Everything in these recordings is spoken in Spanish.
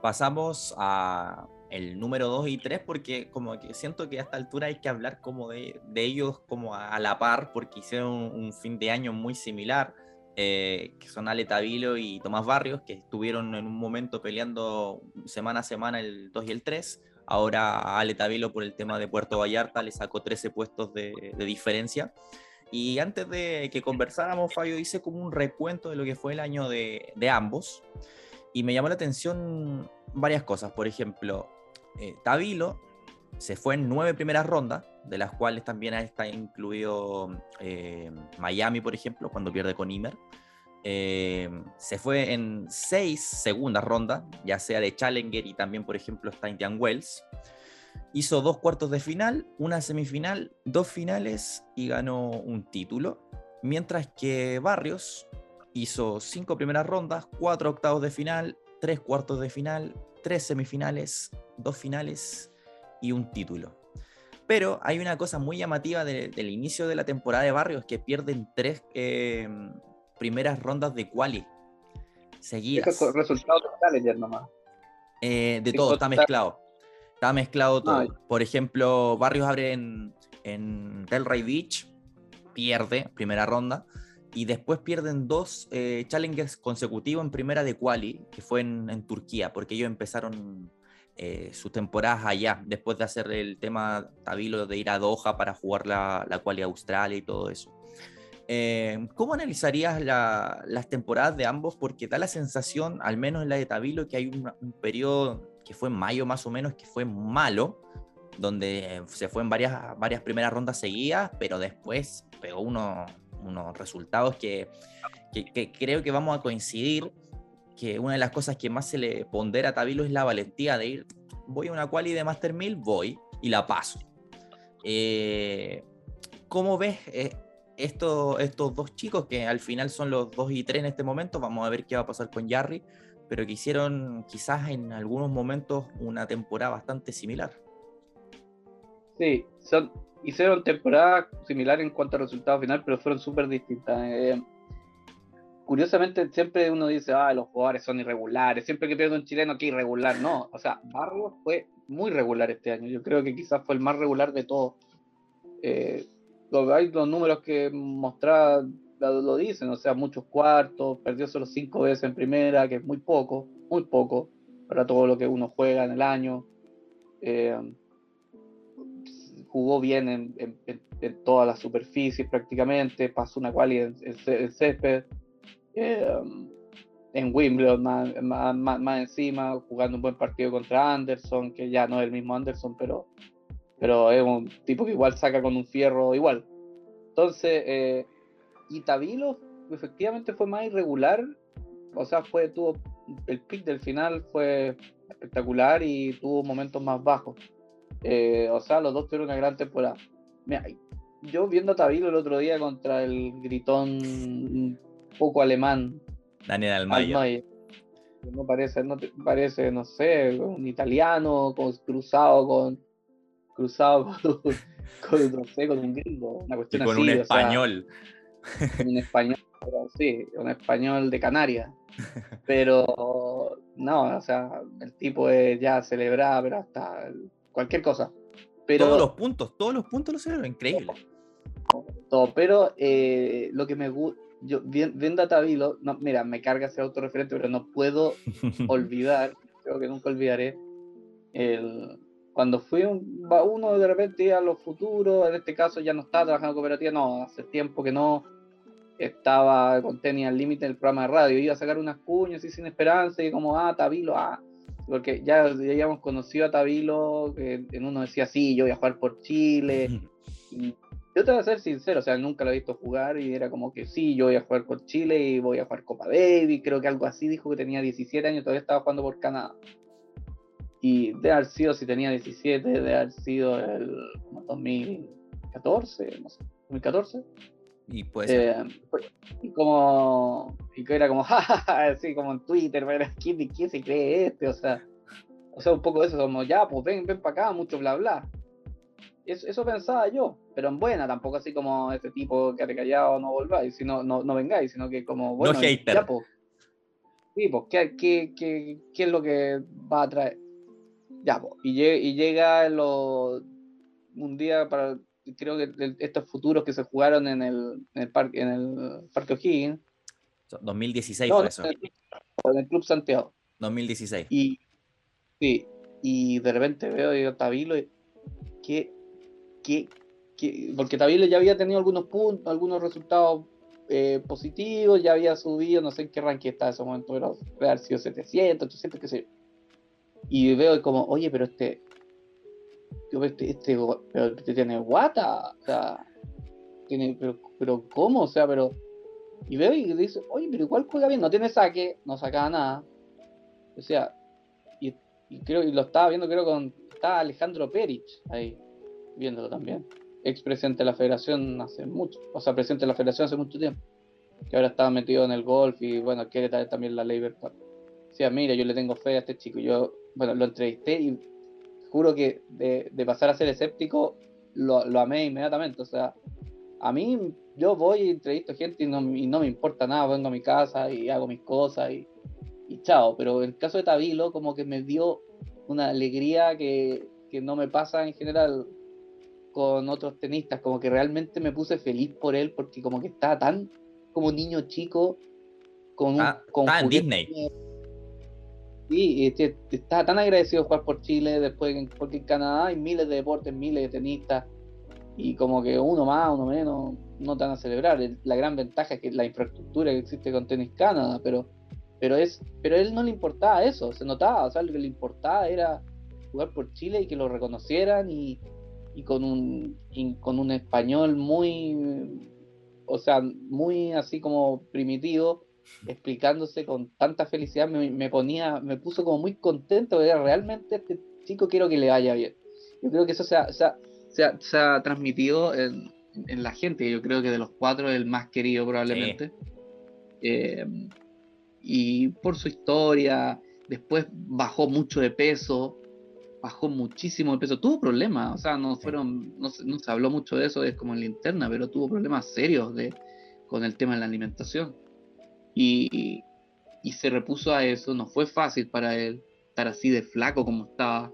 pasamos a el número 2 y 3 porque como que siento que a esta altura hay que hablar como de, de ellos como a, la par porque hicieron un, fin de año muy similar, eh, que son Ale Tavilo y Tomás Barrios, que estuvieron en un momento peleando semana a semana el 2 y el 3. Ahora a Ale Tavilo por el tema de Puerto Vallarta le sacó 13 puestos de, de diferencia. Y antes de que conversáramos, Fabio, hice como un recuento de lo que fue el año de, de ambos. Y me llamó la atención varias cosas. Por ejemplo, eh, se fue en nueve primeras rondas, de las cuales también está incluido eh, Miami, por ejemplo, cuando pierde con Imer. Eh, se fue en seis segundas rondas, ya sea de Challenger y también, por ejemplo, está Indian Wells. Hizo dos cuartos de final, una semifinal, dos finales y ganó un título. Mientras que Barrios hizo cinco primeras rondas, cuatro octavos de final, tres cuartos de final, tres semifinales, dos finales y un título. Pero hay una cosa muy llamativa del inicio de la temporada de Barrios, que pierden tres em, primeras rondas de quali seguidas. resultados de Challenger nomás. Eh, de todo, está mezclado. Está mezclado todo. Por ejemplo, Barrios abre en, en Delray Beach, pierde primera ronda y después pierden dos eh, challengers consecutivos en primera de quali, que fue en, Turquía, porque ellos empezaron eh, sus temporadas allá, después de hacer el tema Tabilo de ir a Doha para jugar la, la quali Australia y todo eso. Eh, ¿Cómo analizarías las temporadas de ambos? Porque da la sensación, al menos en la de Tabilo, que hay un, periodo que fue en mayo más o menos, que fue malo, donde se fue en varias, varias primeras rondas seguidas, pero después pegó uno, unos resultados que, que, creo que vamos a coincidir, que una de las cosas que más se le pondera a Tabilo es la valentía de ir, voy a una quali de Master 1000, voy y la paso. Eh, ¿Cómo ves eh, estos dos chicos que al final son los 2 y 3 en este momento? Vamos a ver qué va a pasar con Jarry, pero que hicieron quizás en algunos momentos una temporada bastante similar. Sí, son, hicieron temporadas similares en cuanto a resultado final, pero fueron súper distintas. Eh, curiosamente, siempre uno dice, ah, los jugadores son irregulares, siempre que pierde un chileno, que irregular. No, o sea, Barrios fue muy regular este año. Yo creo que quizás fue el más regular de todos. Eh, hay los números que mostraba lo, dicen, o sea, muchos cuartos, perdió solo cinco veces en primera, que es muy poco, muy poco para todo lo que uno juega en el año. Eh, jugó bien en, en, todas las superficies prácticamente, pasó una quali en, en, césped, eh, en Wimbledon más, encima, jugando un buen partido contra Anderson, que ya no es el mismo Anderson, pero, pero es un tipo que igual saca con un fierro igual. Entonces, eh, y Tabilo efectivamente fue más irregular, o sea, fue, tuvo el pick del final fue espectacular y tuvo momentos más bajos. Eh, o sea, los dos tuvieron una gran temporada. Mira, yo viendo a Tabilo el otro día contra el gritón poco alemán. Daniel Almayer. No parece, no parece, no sé, un italiano con, cruzado con cruzado con, no sé, con un gringo, una cuestión y con un español. un español, sí, un español de Canarias. Pero no, o sea, el tipo es ya celebrado, pero hasta cualquier cosa. Pero, todos los puntos, todos los puntos lo hicieron increíble. Todo, pero eh, lo que me gusta, yo viendo a Tabilo, no, mira, me carga ese autorreferente, pero no puedo olvidar, creo que nunca olvidaré, el, cuando fui un, uno de repente a los futuros, en este caso ya no estaba trabajando en cooperativa, no, hace tiempo que no estaba con Tenía al límite del programa de radio, iba a sacar unas cuñas y sin esperanza y como, ah, Tabilo, ah, porque ya, habíamos conocido a Tabilo, que en uno decía, sí, yo voy a jugar por Chile. Y yo te voy a ser sincero, o sea, nunca lo he visto jugar y era como que sí, yo voy a jugar por Chile y voy a jugar Copa Davis, creo que algo así dijo que tenía 17 años, todavía estaba jugando por Canadá. Y de haber sido, si tenía 17, de haber sido el 2014, no sé, 2014. Y pues eh, y como y que era como así como en Twitter ¿quién, ¿quién, se cree este? o sea o sea un poco eso como ya pues ven ven para acá mucho bla bla eso, eso, pensaba yo pero en buena tampoco así como este tipo que te callado no volváis sino no, no vengáis sino que como bueno no hater. pues. Sí, pues, ¿qué, qué, qué, qué es lo que va a traer? Ya, pues, y, y llega los, un día para, creo que estos futuros que se jugaron en el, en el, parque, en el Parque O'Higgins. 2016 fue eso. En el, Club Santiago. 2016. Y, sí, y de repente veo a Tabilo y que, que, que, porque Tabilo ya había tenido algunos puntos, algunos resultados eh, positivos, ya había subido, no sé en qué ranking está en ese momento, pero haber sido 700, 800, qué sé yo. Y veo como, oye, pero este, este, este, pero este tiene guata, o sea, tiene, pero, pero ¿cómo? O sea, pero, y veo y dice, oye, pero igual juega bien, no tiene saque, no saca nada, o sea, y, creo, y lo estaba viendo, creo, con, está Alejandro Perich ahí, viéndolo también, ex presidente de la federación hace mucho, o sea, presidente de la federación hace mucho tiempo, que ahora estaba metido en el golf y bueno, quiere traer también la Labor Cup. O sea, mira, yo le tengo fe a este chico, yo, bueno, lo entrevisté y juro que de, pasar a ser escéptico, lo, amé inmediatamente. O sea, a mí yo voy y entrevisto gente y no, me importa nada, vengo a mi casa y hago mis cosas y, chao. Pero el caso de Tabilo como que me dio una alegría que, no me pasa en general con otros tenistas, como que realmente me puse feliz por él porque como que estaba tan como niño chico con un... Ah, con Disney Este, está tan agradecido de jugar por Chile, después porque en Canadá hay miles de deportes, miles de tenistas, y como que uno más, uno menos, no te van a celebrar. La gran ventaja es que la infraestructura que existe con Tenis Canadá, pero, pero, es, pero a él no le importaba eso, se notaba, o sea, lo que le importaba era jugar por Chile y que lo reconocieran y, y con, un, con un español muy, o sea, muy así como primitivo explicándose con tanta felicidad, me, ponía, me puso como muy contento, era realmente este chico quiero que le vaya bien. Yo creo que eso se ha, se ha, transmitido en, en, la gente, yo creo que de los cuatro es el más querido probablemente. Eh, y por su historia, después bajó mucho de peso, bajó muchísimo de peso, tuvo problemas, o sea, no fueron, no, no, se habló mucho de eso, es como en la interna, pero tuvo problemas serios de, con el tema de la alimentación y, se repuso a eso. No fue fácil para él estar así de flaco como estaba.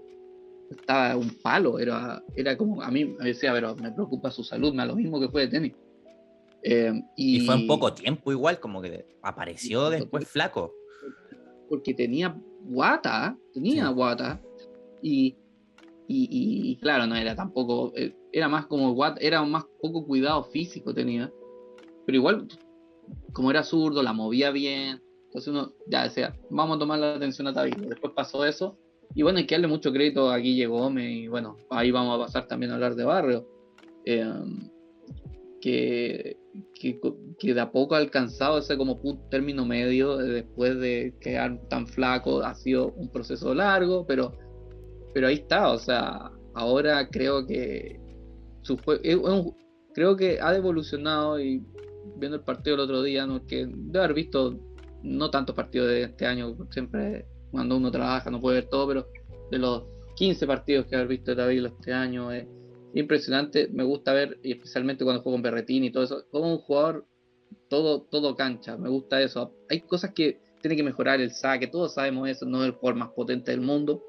Estaba un palo, era, era como, a mí me decía, pero me preocupa su salud, me da lo mismo que fue de tenis. Eh, y, fue en poco tiempo igual, como que apareció después flaco. Porque tenía guata, tenía guata. Y, y, claro, no era tampoco, eh, era más como guata, era más poco cuidado físico tenía. Pero igual como era zurdo, la movía bien. Entonces uno ya decía, vamos a tomar la atención a Tabilo. Después pasó eso. Y bueno, hay que darle mucho crédito a Guille Gómez. Y bueno, ahí vamos a pasar también a hablar de Barrio. Em, que, que, de a poco ha alcanzado ese como término medio después de quedar tan flaco. Ha sido un proceso largo, pero, pero ahí está. O sea, ahora creo que su juego, creo que ha evolucionado y viendo el partido el otro día, ¿no? que de haber visto no tantos partidos de este año, siempre cuando uno trabaja no puede ver todo, pero de los 15 partidos que haber visto de David este año es impresionante. Me gusta ver, y especialmente cuando juego con Berretini y todo eso, como un jugador todo, todo cancha, me gusta eso. Hay cosas que tiene que mejorar el saque, todos sabemos eso, no es el jugador más potente del mundo,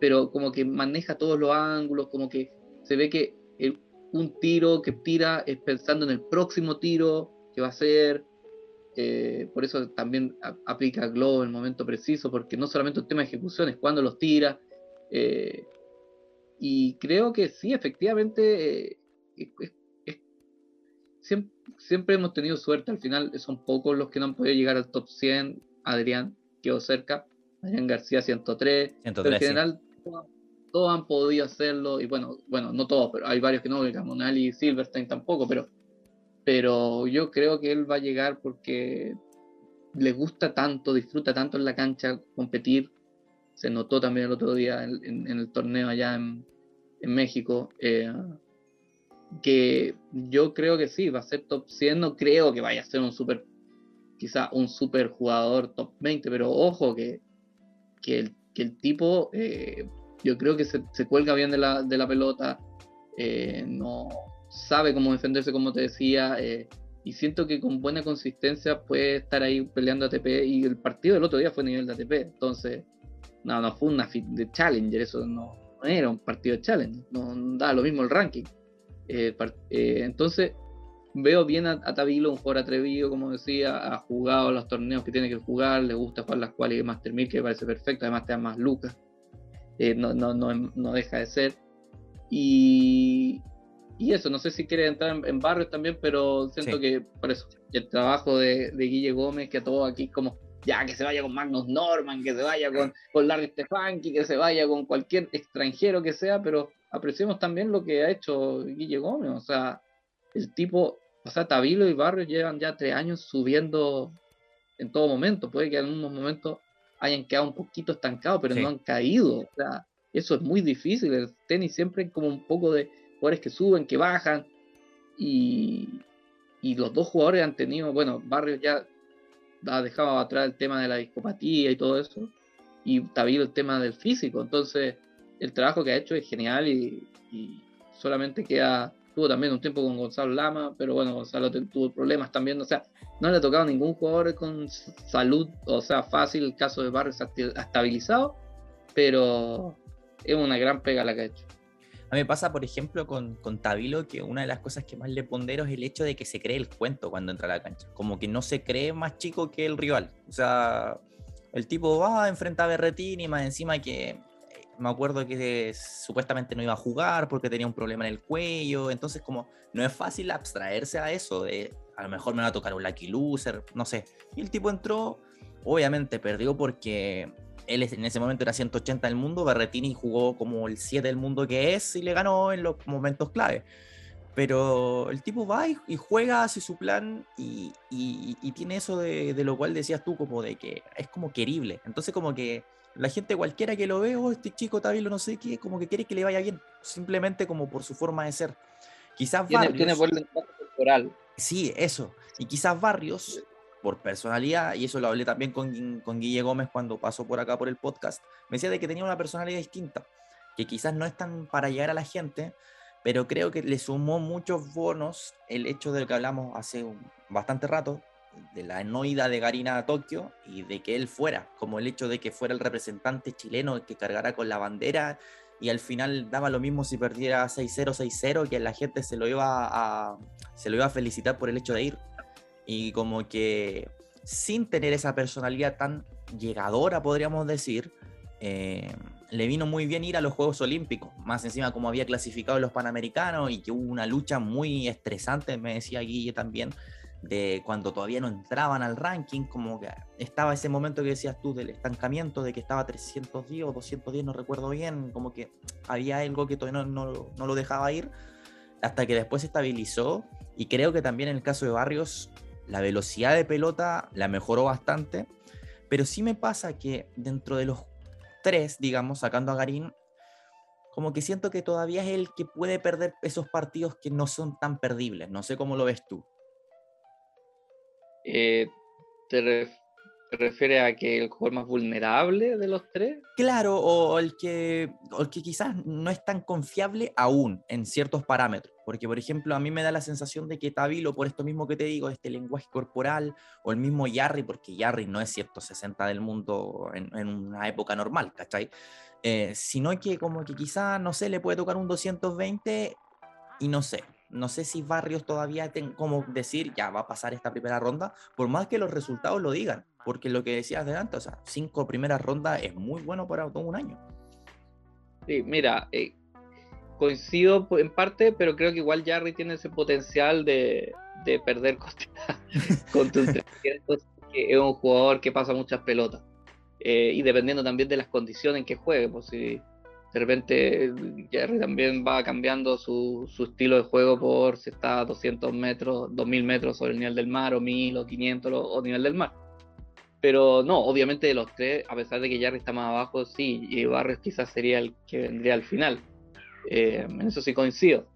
pero como que maneja todos los ángulos, como que se ve que el, un tiro que tira es pensando en el próximo tiro que va a ser. Eh, por eso también aplica Globo en el momento preciso, porque no solamente el tema de ejecución, es cuando los tira. Eh, y creo que sí, efectivamente, eh, siempre, hemos tenido suerte. Al final son pocos los que no han podido llegar al top 100. Adrián quedó cerca. Adrián García 103. 103 pero en general, todos han podido hacerlo, y bueno, bueno, no todos, pero hay varios que no, Camonali y Silverstein tampoco, pero, pero yo creo que él va a llegar porque le gusta tanto, disfruta tanto en la cancha competir. Se notó también el otro día en, el torneo allá en, México. Eh, que yo creo que sí, va a ser top 100. No creo que vaya a ser un super, quizá un super jugador top 20, pero ojo que, que, el, que el tipo eh, yo creo que se, cuelga bien de la, pelota, eh, no sabe cómo defenderse, como te decía, eh, y siento que con buena consistencia puede estar ahí peleando ATP y el partido del otro día fue a nivel de ATP, entonces no, no fue una de Challenger, eso no, era un partido de Challenger, no, da lo mismo el ranking. Eh, entonces veo bien a, Tabilo, un jugador atrevido, como decía, ha jugado los torneos que tiene que jugar, le gusta jugar las cuales de Master 1000, que parece perfecto, además te da más lucas, eh, no, no, no, no deja de ser. Y, y eso, no sé si quiere entrar en, barrios también, pero siento que por eso, el trabajo de, de, Guille Gómez, que a todos aquí como, ya, que se vaya con Magnus Norman, que se vaya con, con Larry Stefanki, que se vaya con cualquier extranjero que sea, pero apreciemos también lo que ha hecho Guille Gómez, o sea, el tipo, o sea, Tabilo y Barrios llevan ya tres años subiendo en todo momento, puede que en unos momentos hayan quedado un poquito estancados, pero no han caído, o sea, eso es muy difícil, el tenis siempre como un poco de jugadores que suben, que bajan. Y, y los dos jugadores han tenido, bueno, Barrios ya ha dejado atrás el tema de la discopatía y todo eso. Y Tabilo el tema del físico. Entonces, el trabajo que ha hecho es genial y, solamente queda. Tuvo también un tiempo con Gonzalo Lama, pero bueno, Gonzalo tuvo problemas también. O sea, no le ha tocado ningún jugador con salud, o sea, fácil. El caso de Barrios ha estabilizado, pero es una gran pega la que ha hecho. A mí me pasa, por ejemplo, con, con Tabilo, que una de las cosas que más le pondero es el hecho de que se cree el cuento cuando entra a la cancha. Como que no se cree más chico que el rival. O sea, el tipo va a enfrentar a Berretini más encima que me acuerdo que supuestamente no iba a jugar porque tenía un problema en el cuello. Entonces, como no es fácil abstraerse a eso de a lo mejor me va a tocar un lucky loser, no sé. Y el tipo entró, obviamente perdió porque él en ese momento era 180 del mundo, Berretini jugó como el 7 del mundo que es y le ganó en los momentos clave. Pero el tipo va y, juega, hace su plan y, tiene eso de, lo cual decías tú, como de que es como querible. Entonces como que la gente cualquiera que lo ve, oh, este chico Tabilo no sé qué, como que quiere que le vaya bien, simplemente como por su forma de ser. Quizás Barrios... Tiene buen corporal. Sí, eso. Y quizás Barrios por personalidad, y eso lo hablé también con, con Guille Gómez cuando pasó por acá por el podcast, me decía de que tenía una personalidad distinta, que quizás no es tan para llegar a la gente, pero creo que le sumó muchos bonos el hecho de lo que hablamos hace bastante rato, de la no ida de Garina a Tokio y de que él fuera, como el hecho de que fuera el representante chileno que cargara con la bandera y al final daba lo mismo si perdiera 6-0, 6-0, que la gente se lo iba a, se lo iba a felicitar por el hecho de ir. Y como que sin tener esa personalidad tan llegadora, podríamos decir, eh, le vino muy bien ir a los Juegos Olímpicos, más encima como había clasificado los Panamericanos y que hubo una lucha muy estresante, me decía Guille también, de cuando todavía no entraban al ranking, como que estaba ese momento que decías tú del estancamiento, de que estaba 310 o 210, no recuerdo bien, como que había algo que todavía no, no, no lo dejaba ir, hasta que después se estabilizó y creo que también en el caso de Barrios la velocidad de pelota la mejoró bastante, pero sí me pasa que dentro de los tres, digamos, sacando a Garín, como que siento que todavía es el que puede perder esos partidos que no son tan perdibles. No sé cómo lo ves tú. Eh, ¿te, refiere a que el jugador más vulnerable de los tres? Claro, o el que, el que quizás no es tan confiable aún en ciertos parámetros. Porque, por ejemplo, a mí me da la sensación de que Tabilo, por esto mismo que te digo, este lenguaje corporal, o el mismo Yarry, porque Yarry no es 160 del mundo en, una época normal, ¿cachai? Eh, sino que como que quizá, no sé, le puede tocar un 220 y no sé, no sé si Barrios todavía tiene como decir, ya va a pasar esta primera ronda, por más que los resultados lo digan, porque lo que decías delante, o sea, cinco primeras rondas es muy bueno para todo un año. Sí, mira, eh, coincido en parte, pero creo que igual Jarry tiene ese potencial de, perder con tus 300, que es un jugador que pasa muchas pelotas. Eh, y dependiendo también de las condiciones en que juegue, pues si de repente Jerry también va cambiando su, estilo de juego por si está a 200 metros, 2000 metros sobre el nivel del mar, o 1000 o 500 o, nivel del mar. Pero no, obviamente de los tres, a pesar de que Jerry está más abajo, sí, y Barrios quizás sería el que vendría al final. Eh, en eso sí coincido.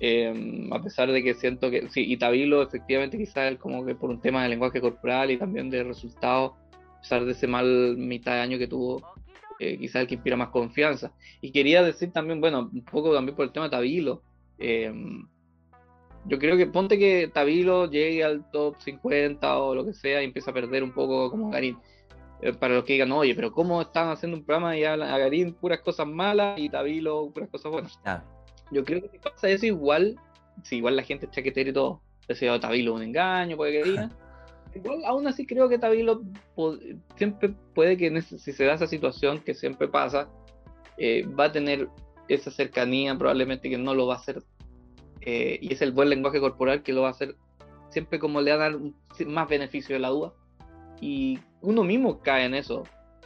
Eh, a pesar de que siento que sí, y Tabilo efectivamente quizás como que por un tema de lenguaje corporal y también de resultados, a pesar de ese mal mitad de año que tuvo, eh, quizás el que inspira más confianza. Y quería decir también, bueno, un poco también por el tema de Tabilo, yo creo que ponte que Tabilo llegue al top 50 o lo que sea y empieza a perder un poco como Garín. Eh, para los que digan, oye, pero ¿cómo están haciendo un programa y hablan a Garín puras cosas malas y Tabilo puras cosas buenas? Yo creo que si pasa eso igual, si igual la gente es chaquetera y todo, decía Tabilo un engaño, puede que diga. igual aún así creo que Tabilo siempre puede que si se da esa situación que siempre pasa, eh, va a tener esa cercanía probablemente que no lo va a hacer eh, y es el buen lenguaje corporal que lo va a hacer siempre como le va a dar más beneficio de la duda. Y uno mismo cae en eso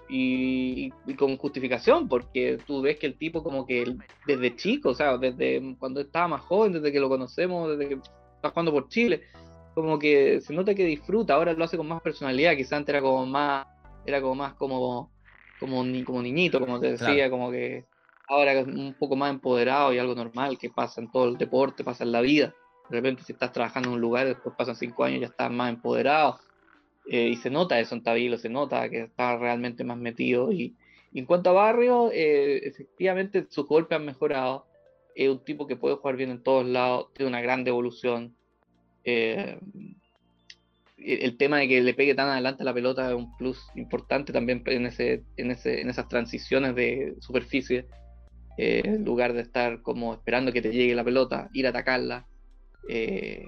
y, con justificación porque tú ves que el tipo como que desde chico, o sea, desde cuando estaba más joven, desde que lo conocemos, desde que está jugando por Chile, como que se nota que disfruta, ahora lo hace con más personalidad, quizás antes era como más, era como más como, como, ni, como niñito, como te decía, como que ahora es un poco más empoderado y algo normal que pasa en todo el deporte, pasa en la vida. De repente si estás trabajando en un lugar, después pasan cinco años y ya estás más empoderado. Eh, y se nota eso en Tabilo, se nota que está realmente más metido. Y, en cuanto a Barrio, eh, efectivamente sus golpes han mejorado. Es un tipo que puede jugar bien en todos lados, tiene una gran devolución. Eh, el tema de que le pegue tan adelante la pelota es un plus importante también en, ese, en, ese, en esas transiciones de superficie. Eh, en lugar de estar como esperando que te llegue la pelota, ir a atacarla. Eh,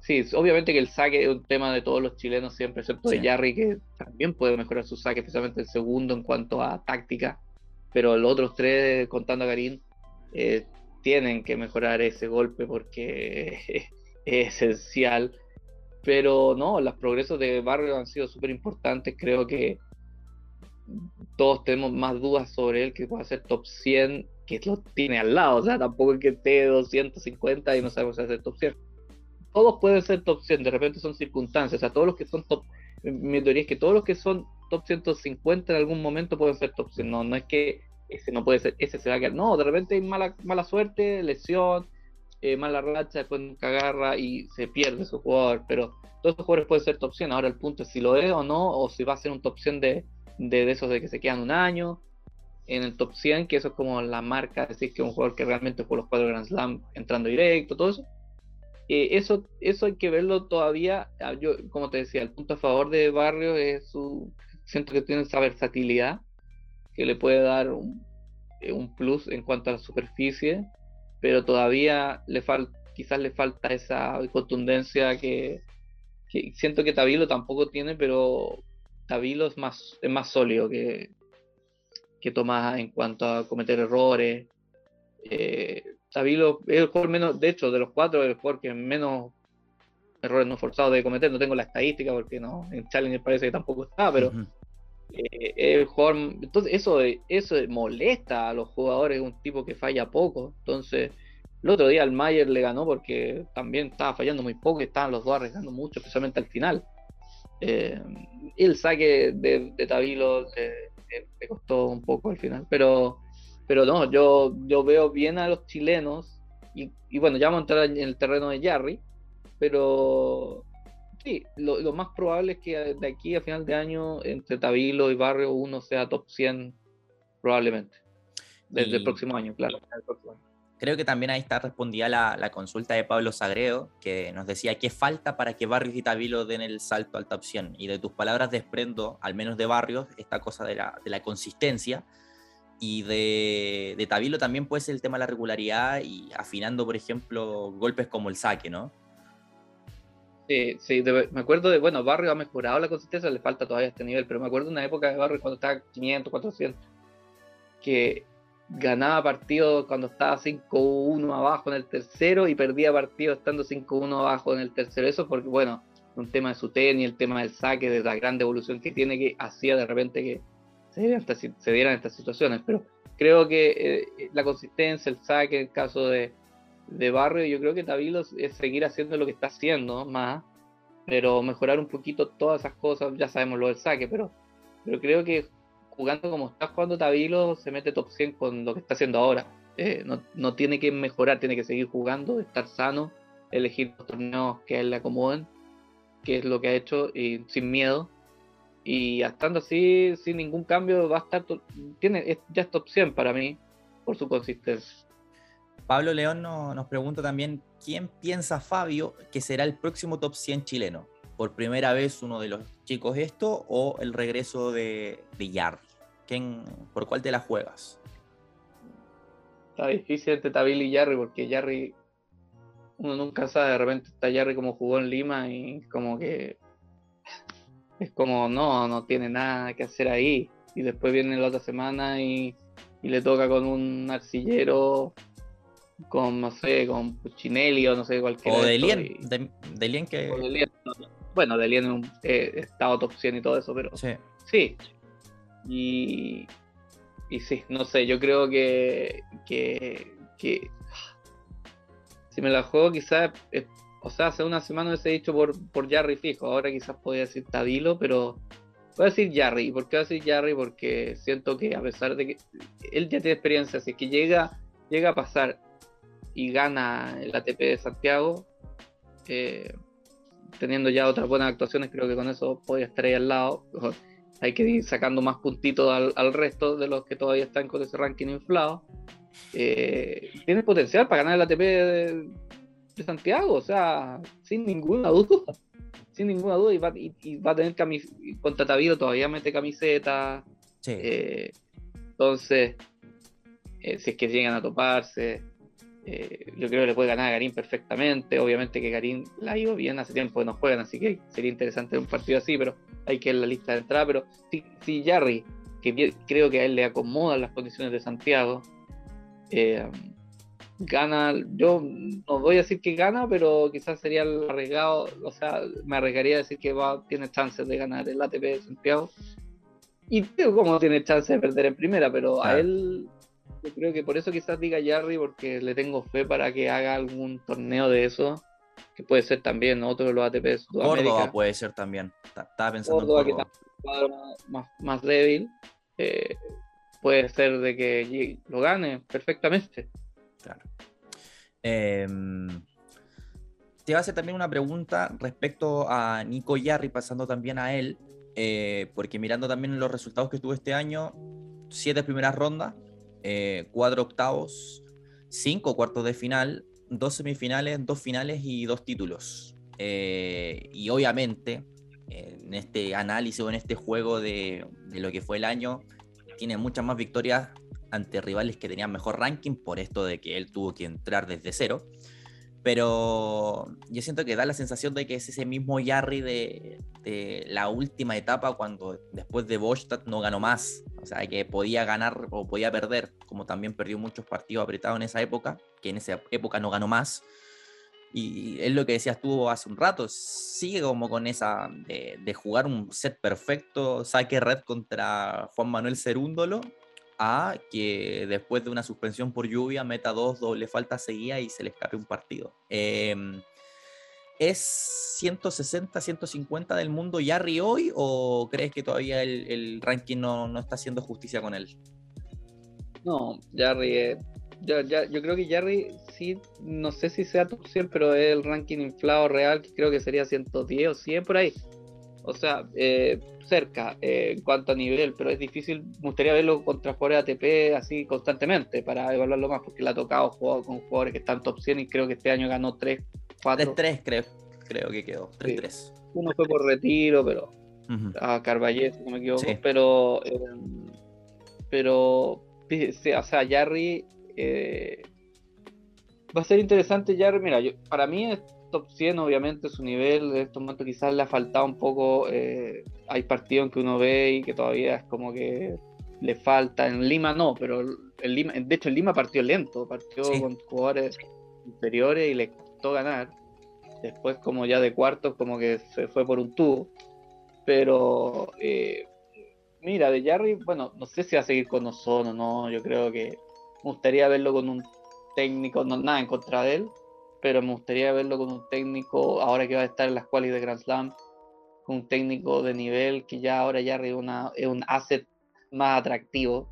sí, obviamente que el saque es un tema de todos los chilenos siempre, excepto de Jarry, que también puede mejorar su saque, especialmente el segundo en cuanto a táctica, pero los otros tres, contando a Karim, eh, tienen que mejorar ese golpe porque esencial. Pero no, los progresos de Barrio han sido súper importantes. Creo que todos tenemos más dudas sobre él que pueda ser top 100 que lo tiene al lado, o sea, tampoco es que esté 250 y no sabemos si hacer top 100. Todos pueden ser top 100, de repente son circunstancias, o sea, todos los que son top, mi teoría es que todos los que son top 150 en algún momento pueden ser top 100, no, no es que ese no puede ser, ese se va a quedar, no, de repente hay mala, mala suerte, lesión, eh, mala racha, después nunca agarra y se pierde su jugador, pero todos esos jugadores pueden ser top 100, ahora el punto es si lo es o no, o si va a ser un top 100 de, de, esos de que se quedan un año, en el top 100, que eso es como la marca, decir, que un jugador que realmente jugó los cuatro Grand Slam entrando directo, todo eso. Eh, eso, eso hay que verlo todavía. Ah, yo, como te decía, el punto a favor de Barrio es su. Siento que tiene esa versatilidad que le puede dar un, eh, un plus en cuanto a la superficie, pero todavía le falta, quizás le falta esa contundencia que, siento que Tabilo tampoco tiene, pero Tabilo es más, es más sólido que, que toma en cuanto a cometer errores. Eh, Tabilo es el jugador menos, de hecho, de los cuatro, es el jugador que menos errores no forzados de cometer. No tengo la estadística porque no, en Challenger parece que tampoco está, pero eh, el jugador, entonces eso, eso molesta a los jugadores, un tipo que falla poco. Entonces, el otro día al Mayer le ganó porque también estaba fallando muy poco y estaban los dos arriesgando mucho, especialmente al final. Eh, el saque de, de Tabilo me costó un poco al final, pero, pero no, yo, yo veo bien a los chilenos y, bueno, ya vamos a entrar en el terreno de Jarry, pero sí, lo, más probable es que de aquí a final de año entre Tabilo y Barrio uno sea top 100 probablemente, desde el próximo año, claro. El próximo año. Creo que también ahí está respondida la, consulta de Pablo Sagredo, que nos decía qué falta para que Barrios y Tabilo den el salto a alta opción. Y de tus palabras desprendo, al menos de Barrios, esta cosa de la, consistencia. Y de, de, Tabilo también puede ser el tema de la regularidad y afinando, por ejemplo, golpes como el saque, ¿no? Sí, me acuerdo de, bueno, Barrio ha mejorado la consistencia, le falta todavía este nivel, pero me acuerdo de una época de Barrio cuando estaba 500, 400, que ganaba partidos cuando estaba 5-1 abajo en el tercero y perdía partidos estando 5-1 abajo en el tercero. Eso porque, bueno, un tema de su tenis, el tema del saque, de la gran devolución que tiene, que hacía de repente que se dieran, estas situaciones. Pero creo que eh, la consistencia, el saque, el caso de, de Barrio, yo creo que Tabilo es seguir haciendo lo que está haciendo más, pero mejorar un poquito todas esas cosas. Ya sabemos lo del saque, pero, pero creo que jugando como está jugando Tabilo, se mete top 100 con lo que está haciendo ahora. Eh, no, tiene que mejorar, tiene que seguir jugando, estar sano, elegir los torneos que a él le acomoden, que es lo que ha hecho, y sin miedo. Y estando así, sin ningún cambio, va a estar, tiene, ya es top 100 para mí, por su consistencia. Pablo León nos pregunta también, ¿quién piensa Fabio que será el próximo top 100 chileno? ¿Por primera vez uno de los chicos esto o el regreso de, de ¿Quién, ¿Por cuál te la juegas? Está difícil entre Tabil y Yarri porque Yarri uno nunca sabe, de repente está Yarri como jugó en Lima y como que es como no, no tiene nada que hacer ahí. Y después viene la otra semana y, le toca con un arcillero, con no sé, con Puccinelli o no sé cualquier. O de Lien, de, Lien que. bueno, de Lien eh, estado top 100 y todo eso, pero. Sí. Sí. Y. Y sí, no sé, yo creo que. que, que si me la juego, quizás o sea, hace una semana hubiese dicho por, por Jarry fijo, ahora quizás podría decir Tabilo, pero voy a decir Jarry. ¿Por qué voy a decir Jarry? Porque siento que a pesar de que él ya tiene experiencia, así que llega, llega a pasar y gana el ATP de Santiago, eh, teniendo ya otras buenas actuaciones, creo que con eso podría estar ahí al lado. Hay que ir sacando más puntitos al, resto de los que todavía están con ese ranking inflado. Eh, tiene potencial para ganar el ATP de, de Santiago, o sea, sin ninguna duda. Sin ninguna duda, y va, y, va a tener camiseta, contra Tabido todavía mete camiseta. Eh, entonces, eh, si es que llegan a toparse, eh, yo creo que le puede ganar a Garín perfectamente. Obviamente que Garín la ha ido bien hace tiempo que no juegan, así que sería interesante un partido así, pero hay que ir en la lista de entrada. Pero si, si Jarry, que creo que a él le acomodan las condiciones de Santiago, eh, gana, yo no voy a decir que gana, pero quizás sería el arriesgado, o sea, me arriesgaría a decir que va, tiene chances de ganar el ATP de Santiago. Y creo como tiene chances de perder en primera, pero a él, yo creo que por eso quizás diga Jarry, porque le tengo fe para que haga algún torneo de eso, que puede ser también otro de los ATP de Córdoba puede ser también, estaba pensando Córdoba, en Córdoba. que más, más débil. Eh, puede ser de que lo gane perfectamente. Claro. Em, te iba a hacer también una pregunta respecto a Nico Yarri, pasando también a él, eh, porque mirando también los resultados que tuvo este año, siete primeras rondas, eh, cuatro octavos, cinco cuartos de final, dos semifinales, dos finales y dos títulos. Eh, y obviamente, en este análisis o en este juego de, de lo que fue el año, tiene muchas más victorias ante rivales que tenían mejor ranking por esto de que él tuvo que entrar desde cero. Pero yo siento que da la sensación de que es ese mismo Yarry de, la última etapa cuando después de Bostadt no ganó más. O sea, que podía ganar o podía perder, como también perdió muchos partidos apretados en esa época, que en esa época no ganó más. Y es lo que decías tú hace un rato, sigue como con esa de, de jugar un set perfecto, saque red contra Juan Manuel Cerúndolo que después de una suspensión por lluvia meta dos doble falta seguida y se le escape un partido. Em, ¿Es 160, 150 del mundo Yarry hoy o crees que todavía el, ranking no, está haciendo justicia con él? No, Yarry, yo, yo, creo que Yarry sí, no sé si sea top 100, pero es el ranking inflado real, creo que sería 110 o 100 por ahí. O sea, eh, cerca eh, en cuanto a nivel, pero es difícil, me gustaría verlo contra jugadores ATP así constantemente para evaluarlo más, porque le ha tocado jugar con jugadores que están top 100 y creo que este año ganó 3, 4. 3, creo, creo que quedó, 3-3. Uno fue por retiro, pero a Carvallet, si no me equivoco, pero, eh, pero, o sea, Jarry, eh, va a ser interesante, Jarry, mira, yo, para mí es top 100, obviamente su nivel en estos momentos quizás le ha faltado un poco. Eh, hay partidos en que uno ve y que todavía es como que le falta. En Lima no, pero en Lima, de hecho en Lima partió lento, partió con jugadores inferiores y le costó ganar. Después como ya de cuartos como que se fue por un tubo. Pero eh, mira, de Jarry, bueno, no sé si va a seguir con Ozono o no. Yo creo que me gustaría verlo con un técnico, no nada en contra de él, pero me gustaría verlo con un técnico, ahora que va a estar en las cuales de Grand Slam, con un técnico de nivel que ya ahora ya es, una, es un asset más atractivo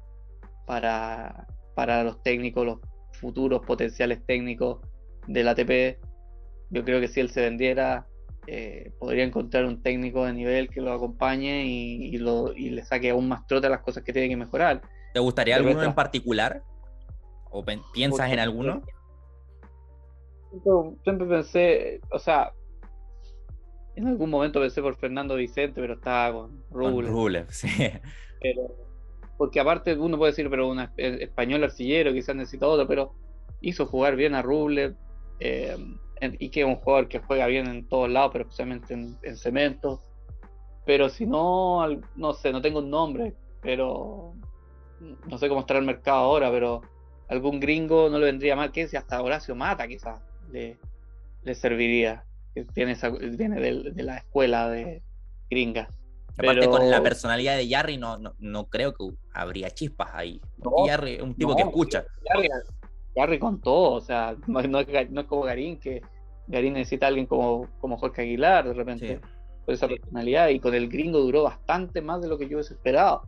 para, para los técnicos, los futuros potenciales técnicos del ATP. Yo creo que si él se vendiera, eh, podría encontrar un técnico de nivel que lo acompañe y, lo, y le saque aún más trote a las cosas que tiene que mejorar. ¿Te gustaría alguno en particular? ¿O piensas en alguno? Siempre pensé, o sea, en algún momento pensé por Fernando Vicente, pero estaba con Ruble. sí. Pero, porque aparte uno puede decir, pero un español arcillero quizás necesita otro, pero hizo jugar bien a Ruble eh, y que es un jugador que juega bien en todos lados, pero especialmente en, cemento. Pero si no, no sé, no tengo un nombre, pero no sé cómo estará el mercado ahora, pero algún gringo no le vendría mal que si hasta Horacio Mata quizás le, le serviría, que tiene viene de, la escuela de gringa. Aparte con la personalidad de Jarry no, no, creo que habría chispas ahí. Jarry es un tipo que escucha. Jarry, con todo, o sea, no, es, como Garín, que Garín necesita a alguien como, como Jorge Aguilar de repente. Con esa personalidad y con el gringo duró bastante más de lo que yo hubiese esperado.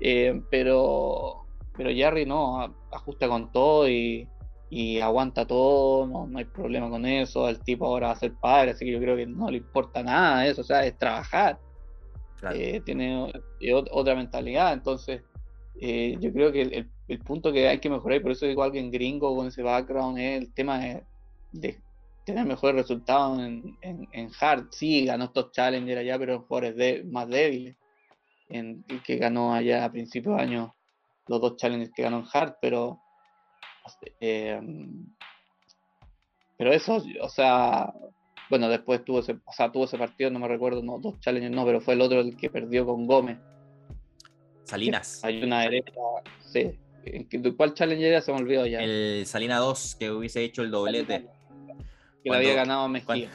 Eh, pero, pero Jarry no, ajusta con todo y, aguanta todo, no, hay problema con eso. El tipo ahora va a ser padre, así que yo creo que no le importa nada eso, o sea, es trabajar. Eh, tiene eh, otra mentalidad, entonces yo creo que el, punto que hay que mejorar, y por eso digo alguien gringo con ese background, es el tema de, tener mejores resultados en, en, hard. Sí, ganó estos challengers allá, pero en jugadores más débiles en, que ganó allá a principios de año los dos challenges que ganó en Hard, pero eh, pero eso, o sea, bueno, después tuvo ese, o sea, tuvo ese partido, no me recuerdo, no, dos challenges no, pero fue el otro el que perdió con Gómez. Salinas. Hay una derecha, sí. ¿Cuál challenge era? Se me olvidó ya. El Salina 2, que hubiese hecho el doblete. Que lo había ganado Mejía.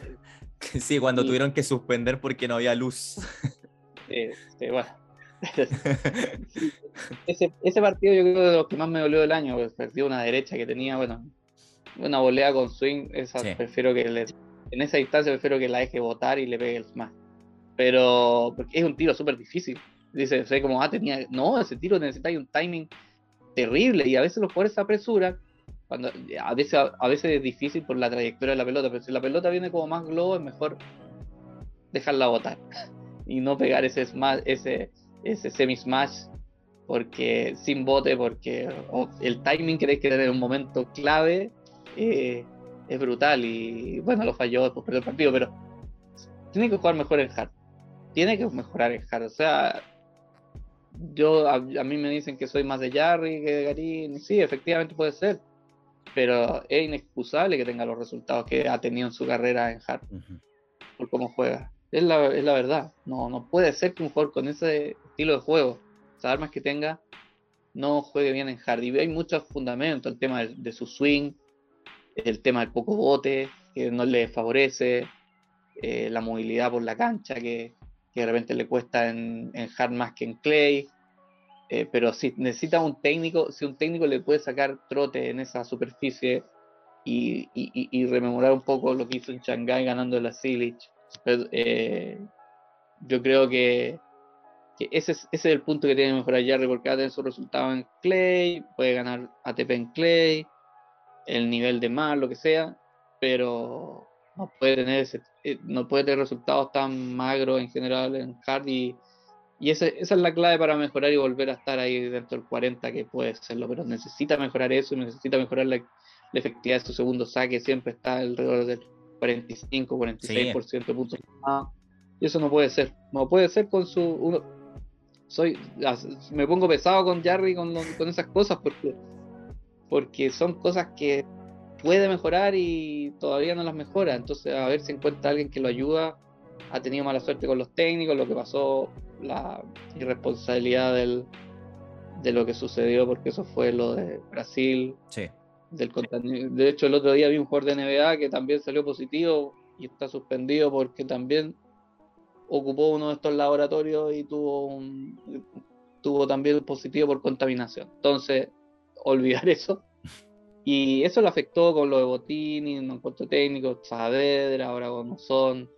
sí, cuando tuvieron que suspender porque no había luz. sí, bueno. ese, partido yo creo que de los que más me dolió del año, pues perdió una derecha que tenía, bueno, una volea con swing, esa prefiero que en esa distancia prefiero que la deje botar y le pegue el smash. Pero porque es un tiro súper difícil. Dice, sé como, ah, tenía, no, ese tiro necesita un timing terrible y a veces los jugadores se apresuran. Cuando, a, veces, a veces es difícil por la trayectoria de la pelota, pero si la pelota viene como más globo, es mejor dejarla botar y no pegar ese smash, ese, ese semi-smash porque sin bote, porque el timing que tenéis que tener en un momento clave eh, es brutal y bueno, lo falló después perdió el partido, pero tiene que jugar mejor en hard. Tiene que mejorar en hard. O sea, yo a, mí me dicen que soy más de Jarry que de Garín. Sí, efectivamente puede ser, pero es inexcusable que tenga los resultados que ha tenido en su carrera en hard por cómo juega. Es la, es la verdad. No, no puede ser que un jugador con ese estilo de juego, esas armas que tenga, no juegue bien en hard. Y hay muchos fundamentos, el tema de, su swing, el tema del poco bote, que no le favorece, eh, la movilidad por la cancha, que, de repente le cuesta en, hard más que en clay. Eh, pero si necesita un técnico, si un técnico le puede sacar trote en esa superficie y, rememorar un poco lo que hizo en Shanghai ganando la Silich, eh, yo creo que ese es, ese es el punto que tiene que mejorar Jarry porque va a tener su resultado en Clay, puede ganar ATP en Clay, el nivel de más, lo que sea, pero no puede tener eh, no puede tener resultados tan magros en general en hard y, esa, es la clave para mejorar y volver a estar ahí dentro del 40 que puede serlo, pero necesita mejorar eso, necesita mejorar la, efectividad de su segundo saque, siempre está alrededor del 45, 46% de puntos. y eso no puede ser, no puede ser con su uno, soy me pongo pesado con Jarry con, con esas cosas porque porque son cosas que puede mejorar y todavía no las mejora. Entonces a ver si encuentra alguien que lo ayuda. Ha tenido mala suerte con los técnicos lo que pasó la irresponsabilidad del, de lo que sucedió porque eso fue lo de Brasil del de hecho el otro día vi un jugador de NBA que también salió positivo y está suspendido porque también ocupó uno de estos laboratorios y tuvo un, tuvo también positivo por contaminación. Entonces, olvidar eso. Y eso lo afectó con lo de Botini, en cuanto técnico, Saavedra, ahora son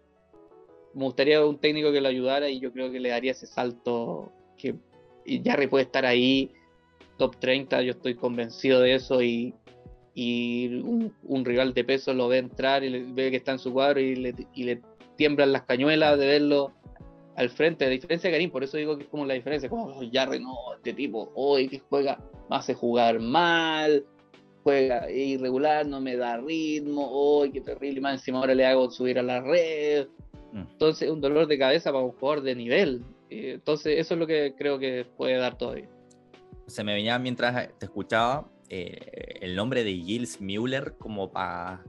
Me gustaría un técnico que lo ayudara y yo creo que le daría ese salto que y Jarry puede estar ahí, top 30, yo estoy convencido de eso y, y un, rival de peso lo ve entrar y ve que está en su cuadro y le tiemblan las cañuelas de verlo al frente, a diferencia de Karim, por eso digo que es como la diferencia, como Jarry, no, este tipo hoy que juega, me hace jugar mal, juega irregular, no me da ritmo, ¡oh, qué terrible! Y más encima ahora le hago subir a la red. Mm. Entonces, un dolor de cabeza para un jugador de nivel. Entonces, eso es lo que creo que puede dar todavía. Se me venía mientras te escuchaba eh, el nombre de Gilles Müller como para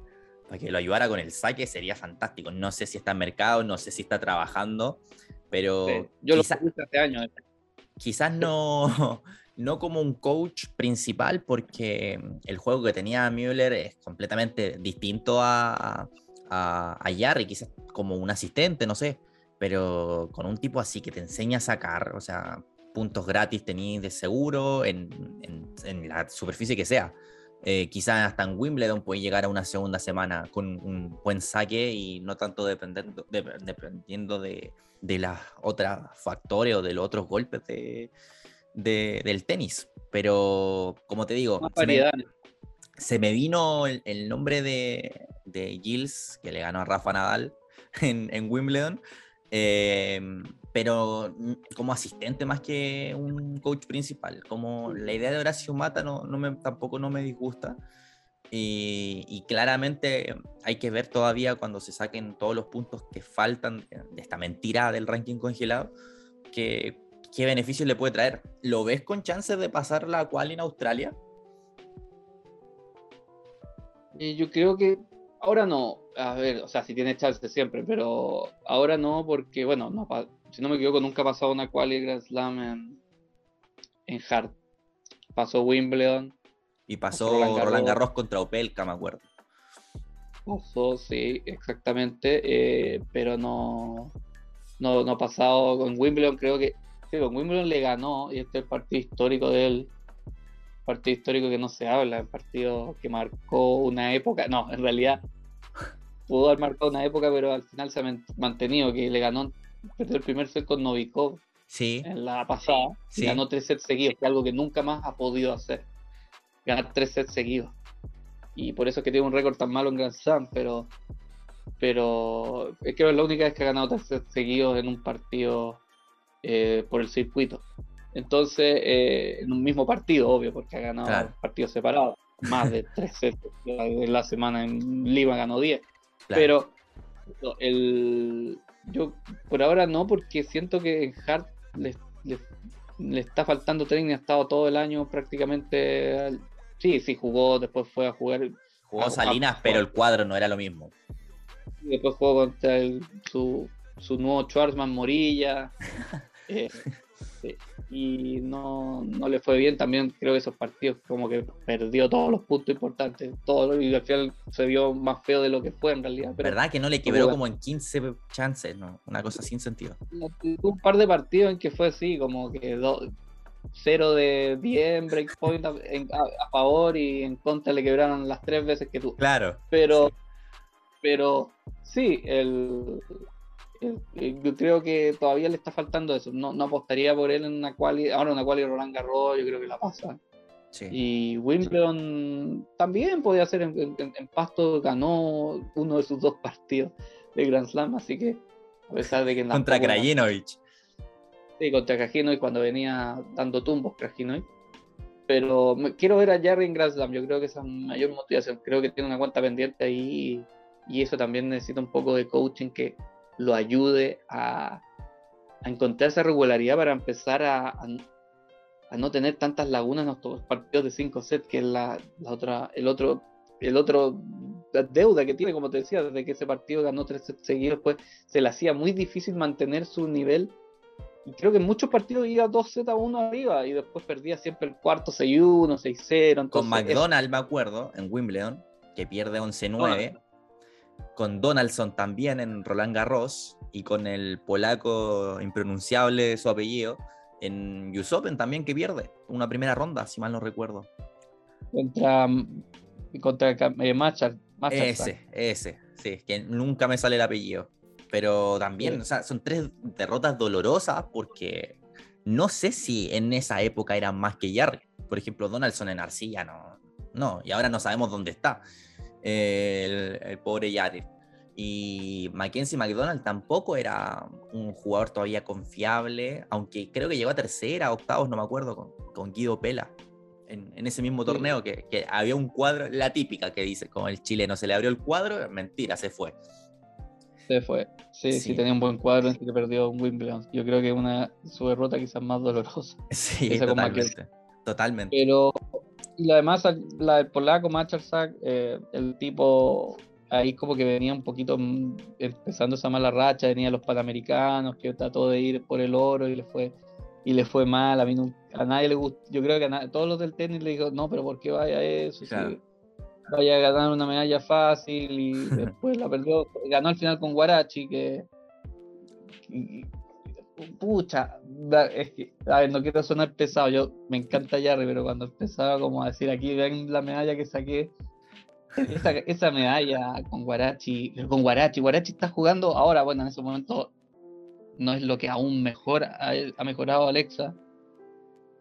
que lo ayudara con el saque sería fantástico. No sé si está en mercado, no sé si está trabajando, pero. yo lo puse hace años. Quizás no, no como un coach principal, porque el juego que tenía Müller es completamente distinto a, a, a Jarry, quizás como un asistente, no sé, pero con un tipo así que te enseña a sacar, o sea, puntos gratis tenéis de seguro en, en, la superficie que sea. Eh, quizás hasta en Wimbledon puede llegar a una segunda semana con un buen saque y no tanto dependiendo, de, dependiendo de, de las otras factores o de los otros golpes de, del tenis. Pero, como te digo, se me, vino el, nombre de, de, Gilles, que le ganó a Rafa Nadal en, en Wimbledon, em, pero como asistente más que un coach principal. Como la idea de Horacio Mata no, tampoco no me disgusta. Y, claramente hay que ver todavía cuando se saquen todos los puntos que faltan de esta mentira del ranking congelado, qué beneficios le puede traer. ¿Lo ves con chances de pasar la cual en Australia? Y yo creo que ahora no. A ver, o sea, si tiene chances siempre, pero ahora no, porque, bueno, no, si no me equivoco, nunca ha pasado una quali Grand Slam en, en Hard. Pasó Wimbledon y pasó Roland Garros, contra Opelka, me acuerdo. Pasó, sí, exactamente. Eh, pero no, no, no ha pasado con Wimbledon. Creo que sí, con Wimbledon le ganó. Y este es el partido histórico de él. Partido histórico que no se habla. El partido que marcó una época. No, en realidad pudo haber marcado una época, pero al final se ha mantenido. Que le ganó, perdió el primer set con Novikov. Sí. En la pasada. Ganó tres sets seguidos, que es algo que nunca más ha podido hacer ganar tres sets seguidos. Y por eso es que tiene un récord tan malo en Grand Slam, pero, pero es que es la única vez que ha ganado tres sets seguidos en un partido eh, por el circuito. Entonces, eh, en un mismo partido, obvio, porque ha ganado partidos separados, más de tres sets en la semana en Lima ganó 10. Pero el, yo por ahora no, porque siento que en Hart le, le está faltando técnica, ha estado todo el año prácticamente Sí, sí, jugó, después fue a jugar. Jugó Salinas, pero el cuadro no era lo mismo. después jugó contra su, su nuevo Schwarzman Morilla. Eh, y no, no, le fue bien. También creo que esos partidos como que perdió todos los puntos importantes. Todo, y al final se vio más feo de lo que fue en realidad. ¿Verdad? Que no le quebró como en 15 chances, ¿no? Una cosa sin sentido. Un par de partidos en que fue así, como que dos 0 de 10 en breakpoint a, a, favor y en contra le quebraron las tres veces que tú. Claro. Pero, sí. pero sí, el, yo creo que todavía le está faltando eso. No, no apostaría por él en una quali, ahora una quali Roland Garros, yo creo que la pasa. Sí. Y Wimbledon también podía ser en, Pasto, ganó uno de sus dos partidos de Grand Slam, así que a pesar de que... Contra Krajinovic. Sí, contra y cuando venía dando tumbos Krajinovic. Pero quiero ver a Jerry en Grand Slam, yo creo que esa es mayor motivación. Creo que tiene una cuenta pendiente ahí y, eso también necesita un poco de coaching que lo ayude a, encontrar esa regularidad para empezar a, a, no tener tantas lagunas en los partidos de 5 sets, que es la, otra, el otro, el otro deuda que tiene, como te decía, desde que ese partido ganó tres sets seguidos, pues se le hacía muy difícil mantener su nivel y creo que en muchos partidos iba 2Z1 arriba y después perdía siempre el cuarto 6-1, 6-0. Con McDonald, me acuerdo, en Wimbledon, que pierde 11-9. Con Donaldson también en Roland Garros y con el polaco impronunciable de su apellido en US Open también que pierde una primera ronda, si mal no recuerdo. Contra, contra eh, Ese, ese, sí, que nunca me sale el apellido. Pero también, o sea, son tres derrotas dolorosas porque no sé si en esa época eran más que Jarry. Por ejemplo, Donaldson en Arcilla no, no, y ahora no sabemos dónde está el, pobre Jarry. Y Mackenzie McDonald tampoco era un jugador todavía confiable, aunque creo que llegó a tercera, octavos, no me acuerdo, con, con Guido Pela. en, ese mismo torneo, que, que, había un cuadro, la típica que dice, como el chileno se le abrió el cuadro, mentira, se fue. Se fue. Sí, sí, tenía un buen cuadro, en que perdió un Wimbledon. Yo creo que una su derrota quizás más dolorosa. Sí, totalmente. Totalmente. Pero y además la del polaco Macharsak, eh, el tipo ahí como que venía un poquito mm, empezando esa mala racha, venía los panamericanos, que trató de ir por el oro y le fue y le fue mal, a mí a nadie le gustó, yo creo que a todos los del tenis le dijo, no, pero ¿por qué vaya eso? vaya a ganar una medalla fácil y después la perdió, ganó al final con Guarachi, que, pucha, es que, a ver, no quiero sonar pesado, yo me encanta Jarry, pero cuando empezaba como a decir aquí ven la medalla que saqué, esa, esa medalla con Guarachi, con Guarachi, Guarachi está jugando ahora, bueno, en ese momento no es lo que aún mejor ha, ha mejorado Alexa,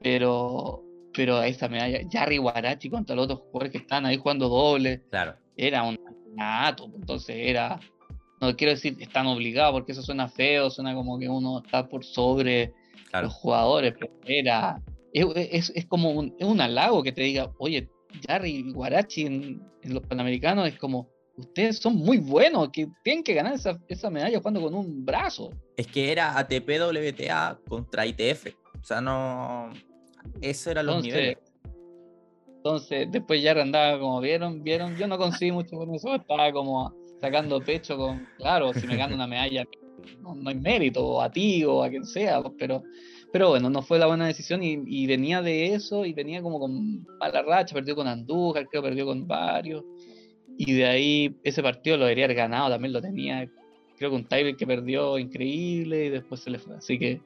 pero pero esa medalla, Jarry Guarachi contra los otros jugadores que están ahí jugando doble, claro. era un nato, entonces era, no quiero decir están obligados, porque eso suena feo, suena como que uno está por sobre los jugadores, pero era, es, es, como un, es un halago que te diga, oye, Jarry Guarachi en, los Panamericanos es como, ustedes son muy buenos, que tienen que ganar esa, esa medalla jugando con un brazo. Es que era ATP WTA contra ITF, o sea, no eso era los niveles. Entonces, después ya andaba como vieron, vieron, yo no conseguí mucho con eso, estaba como sacando pecho con, claro, si me gano una medalla, no, hay mérito, a ti o a quien sea, pero, pero bueno, no fue la buena decisión y, venía de eso y venía como con mala racha, perdió con Andújar, creo perdió con varios, y de ahí ese partido lo debería haber ganado, también lo tenía, creo que un Tiber que perdió increíble y después se le fue, así que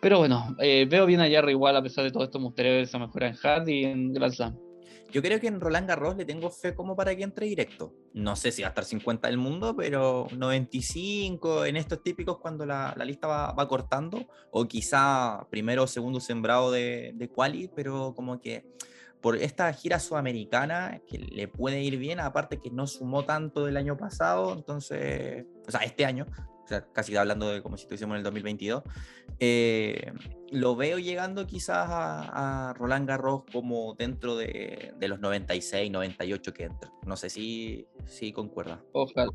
pero bueno, eh, veo bien a Jarry igual, a pesar de todo esto, me gustaría ver esa mejora en Hard y en Grand Slam. Yo creo que en Roland Garros le tengo fe como para que entre directo. No sé si va a estar 50 del mundo, pero 95 en estos típicos cuando la, la lista va, va, cortando, o quizá primero o segundo sembrado de, de quali, pero como que por esta gira sudamericana que le puede ir bien, aparte que no sumó tanto del año pasado, entonces, o sea, este año, o sea, casi hablando de como si estuviésemos en el 2022, eh, lo veo llegando quizás a, Roland Garros como dentro de, los 96, 98 que entra. No sé si, si concuerda. Ojalá.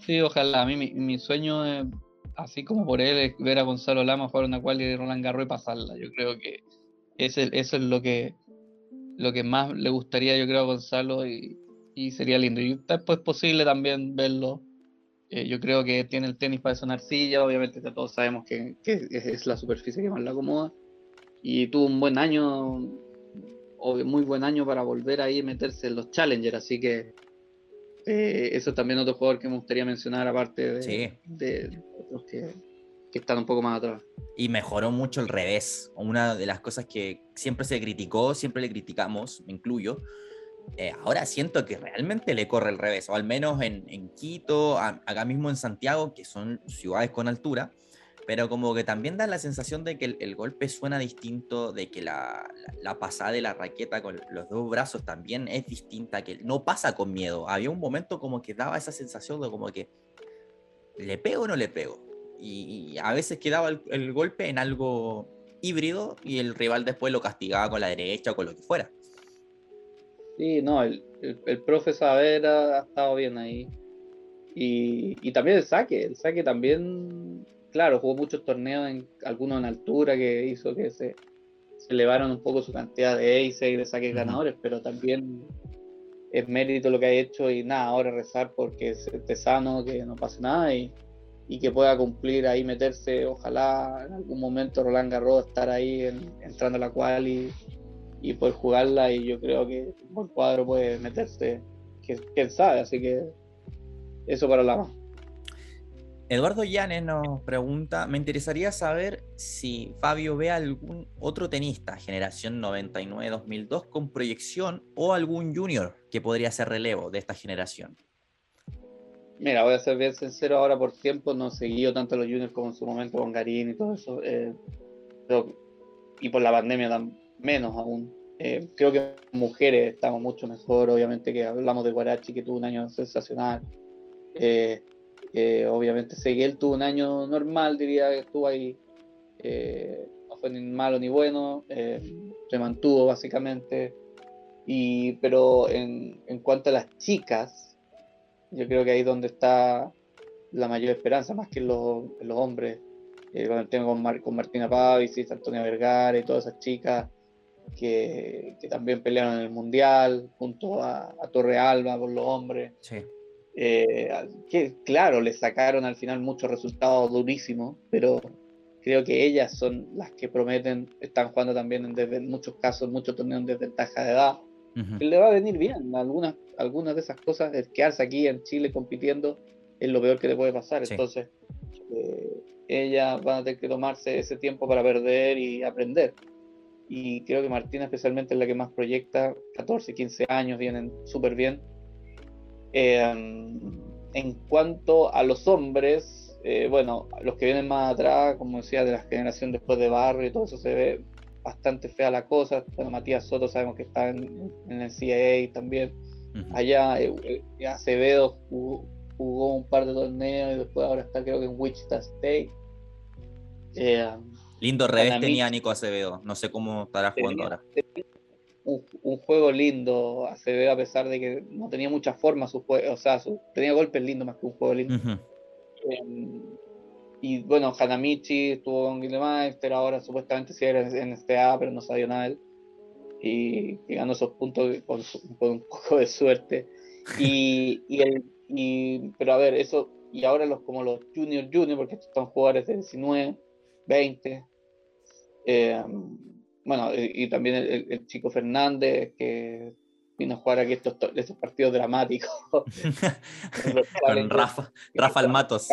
Sí, ojalá. A mí mi, sueño, es, así como por él, es ver a Gonzalo Lama jugar una cual de Roland Garros y pasarla. Yo creo que eso es lo que, lo que más le gustaría, yo creo, a Gonzalo y, y sería lindo. Y es posible también verlo eh, yo creo que tiene el tenis para una arcilla, obviamente todos sabemos que, es la superficie que más la acomoda. Y tuvo un buen año, muy buen año para volver ahí y meterse en los Challengers, así que eh, eso es también otro jugador que me gustaría mencionar, aparte de, de otros que, que están un poco más atrás. Y mejoró mucho el revés. Una de las cosas que siempre se criticó, siempre le criticamos, me incluyo, eh, ahora siento que realmente le corre el revés, o al menos en, Quito, acá mismo en Santiago, que son ciudades con altura, pero como que también da la sensación de que el, golpe suena distinto, de que la, pasada de la raqueta con los dos brazos también es distinta, que no pasa con miedo. Había un momento como que daba esa sensación de como que le pego o no le pego. Y, a veces quedaba el golpe en algo híbrido y el rival después lo castigaba con la derecha o con lo que fuera. Sí, no, el, el, profe Saavedra ha estado bien ahí. Y, también el saque, el saque también, claro, jugó muchos torneos, en, algunos en altura, que hizo que se, se elevaron un poco su cantidad de ace y de saques ganadores, pero también es mérito lo que ha hecho y nada, ahora rezar porque esté sano, que no pase nada y, y, que pueda cumplir ahí, meterse, ojalá en algún momento Roland Garros estar ahí entrando a la cual y y poder jugarla y yo creo que un buen cuadro puede meterse, quién sabe, así que eso para la más. Eduardo Llanes nos pregunta, me interesaría saber si Fabio ve algún otro tenista, generación 99-2002, con proyección o algún junior que podría ser relevo de esta generación. Mira, voy a ser bien sincero ahora por tiempo, no he seguido tanto los juniors como en su momento con Garín y todo eso. Eh, y por la pandemia también menos aún. Eh, creo que mujeres estamos mucho mejor, obviamente que hablamos de Guarachi que tuvo un año sensacional. Eh, eh, obviamente Seguel tuvo un año normal, diría que estuvo ahí, no fue ni malo ni bueno. se mantuvo básicamente. Y, pero en, en cuanto a las chicas, yo creo que ahí es donde está la mayor esperanza, más que en los, los hombres. Eh, con, Martina Pavis Antonia Vergara y todas esas chicas que, que, también pelearon en el Mundial, junto a, a Torre Alba por los hombres. Sí. Eh, que claro, le sacaron al final muchos resultados durísimos, pero creo que ellas son las que prometen, están jugando también en, desde, en muchos casos, muchos torneos en desventaja de edad, uh -huh. le va a venir bien. Algunas, algunas de esas cosas, el quedarse aquí en Chile compitiendo, es lo peor que le puede pasar. Sí. Entonces, eh, ellas van a tener que tomarse ese tiempo para perder y aprender. Y creo que Martina especialmente es la que más proyecta, 14, 15 años, vienen súper bien. Eh, en cuanto a los hombres, eh, bueno, los que vienen más atrás, como decía, de la generación después de Barrio y todo eso, se ve bastante fea la cosa. Bueno, Matías Soto sabemos que está en, en el CIA también. Uh -huh. Allá eh, Acevedo jugó, jugó, un par de torneos y después ahora está creo que en Wichita State. Lindo revés tenía Nico Acevedo, no sé cómo estará jugando ahora. Un, un, juego lindo Acevedo a pesar de que no tenía mucha forma su juego, o sea, su, tenía golpes lindos más que un juego lindo. Uh -huh. eh, y bueno, Hanamichi estuvo con Gillemeister, ahora supuestamente sí era en STA, pero no sabía nada de él. Y, y ganó esos puntos con, con, un poco de suerte. Y, y, el, y, pero a ver, eso, y ahora los como los Junior Junior, porque estos son jugadores de 19, 20. Eh, bueno, y, y también el, el, chico Fernández, que vino a jugar aquí estos, estos partidos dramáticos. con Rafa, Rafa Almatos.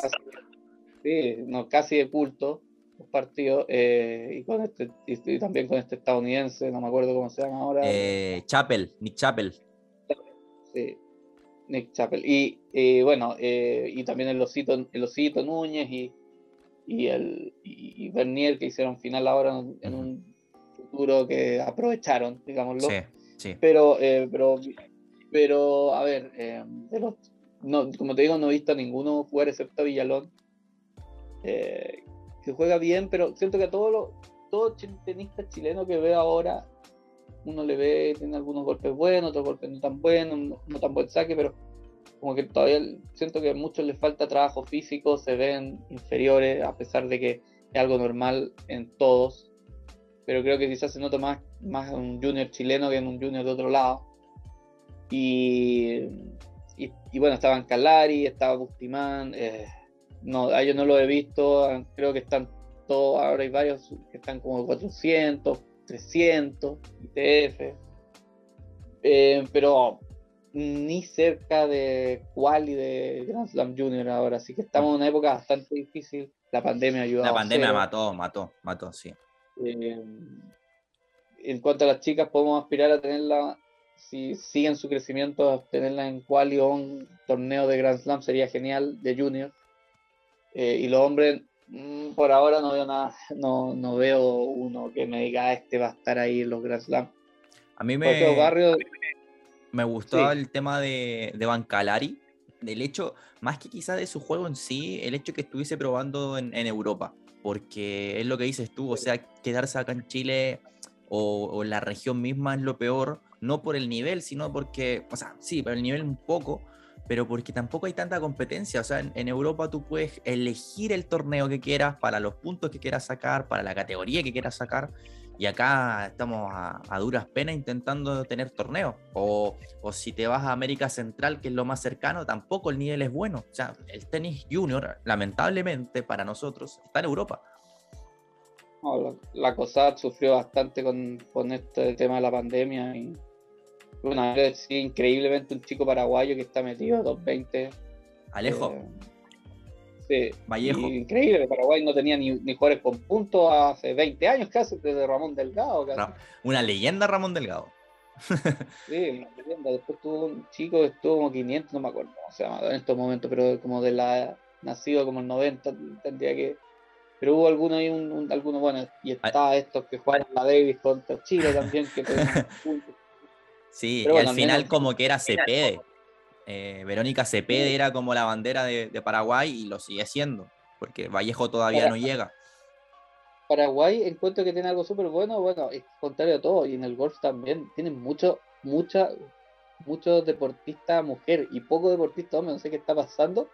Sí, no, casi de culto los partidos. Eh, y, con este, y, y, también con este estadounidense, no me acuerdo cómo se llama ahora. Eh, Chappell, Nick Chappell. Sí, Nick Chappell. Y, y bueno, eh, y también el Osito, el Osito Núñez y, y el y Bernier que hicieron final ahora en, en un futuro que aprovecharon, digámoslo. Sí, sí. Pero, eh, pero, pero, a ver, eh, de los, no, como te digo, no he visto a ninguno jugar excepto a Villalón. Eh, que juega bien, pero siento que a todos los todo tenistas chilenos que veo ahora, uno le ve, tiene algunos golpes buenos, otros golpes no tan buenos, no, no tan buen saque, pero como que todavía siento que a muchos les falta trabajo físico, se ven inferiores, a pesar de que es algo normal en todos, pero creo que quizás se nota más, más un junior chileno que en un junior de otro lado. Y, y, y bueno, estaban Calari, estaba Bustimán, eh, no, a ellos no lo he visto, creo que están todos, ahora hay varios que están como 400, 300, ITF, eh, pero ni cerca de Quali de Grand Slam Junior ahora, así que estamos en una época bastante difícil, la pandemia ayudó. La pandemia mató, mató, mató, sí. Eh, en cuanto a las chicas, podemos aspirar a tenerla, si siguen su crecimiento, a tenerla en Quali o un torneo de Grand Slam sería genial, de Junior. Eh, y los hombres, mmm, por ahora no veo nada, no, no veo uno que me diga, ah, este va a estar ahí en los Grand Slam. A mí me, barrios, me gustó sí. el tema de, de Bancalari, del hecho, más que quizás de su juego en sí, el hecho que estuviese probando en, en, Europa, porque es lo que dices tú, o sea, quedarse acá en Chile o, o en la región misma es lo peor, no por el nivel, sino porque, o sea, sí, por el nivel un poco, pero porque tampoco hay tanta competencia. O sea, en, en, Europa tú puedes elegir el torneo que quieras, para los puntos que quieras sacar, para la categoría que quieras sacar. Y acá estamos a, a duras penas intentando tener torneos. O, o, si te vas a América Central, que es lo más cercano, tampoco el nivel es bueno. O sea, el tenis junior, lamentablemente para nosotros, está en Europa. No, la, la COSAT sufrió bastante con, con este tema de la pandemia y bueno, sí, increíblemente un chico paraguayo que está metido a 220. Alejo. Eh, sí. Vallejo. increíble, Paraguay no tenía ni, ni jugadores con puntos hace 20 años casi, desde Ramón Delgado. Casi. Una leyenda Ramón Delgado. sí, una leyenda. Después tuvo un chico que estuvo como 500, no me acuerdo cómo se llama en estos momentos, pero como de la nacido como el 90, tendría que. Pero hubo alguno ahí, un, un, alguno bueno, y está estos que juegan la Davis contra Chile también, que. Sí, Pero y bueno, al final como que era Cepede. Eh, Verónica Cepede sí. era como la bandera de, de, Paraguay y lo sigue siendo, porque Vallejo todavía no llega. Paraguay encuentro que tiene algo súper bueno, bueno, es contrario a todo, y en el golf también, tienen mucho, mucha, muchos deportistas mujer y pocos deportistas hombres, no sé qué está pasando,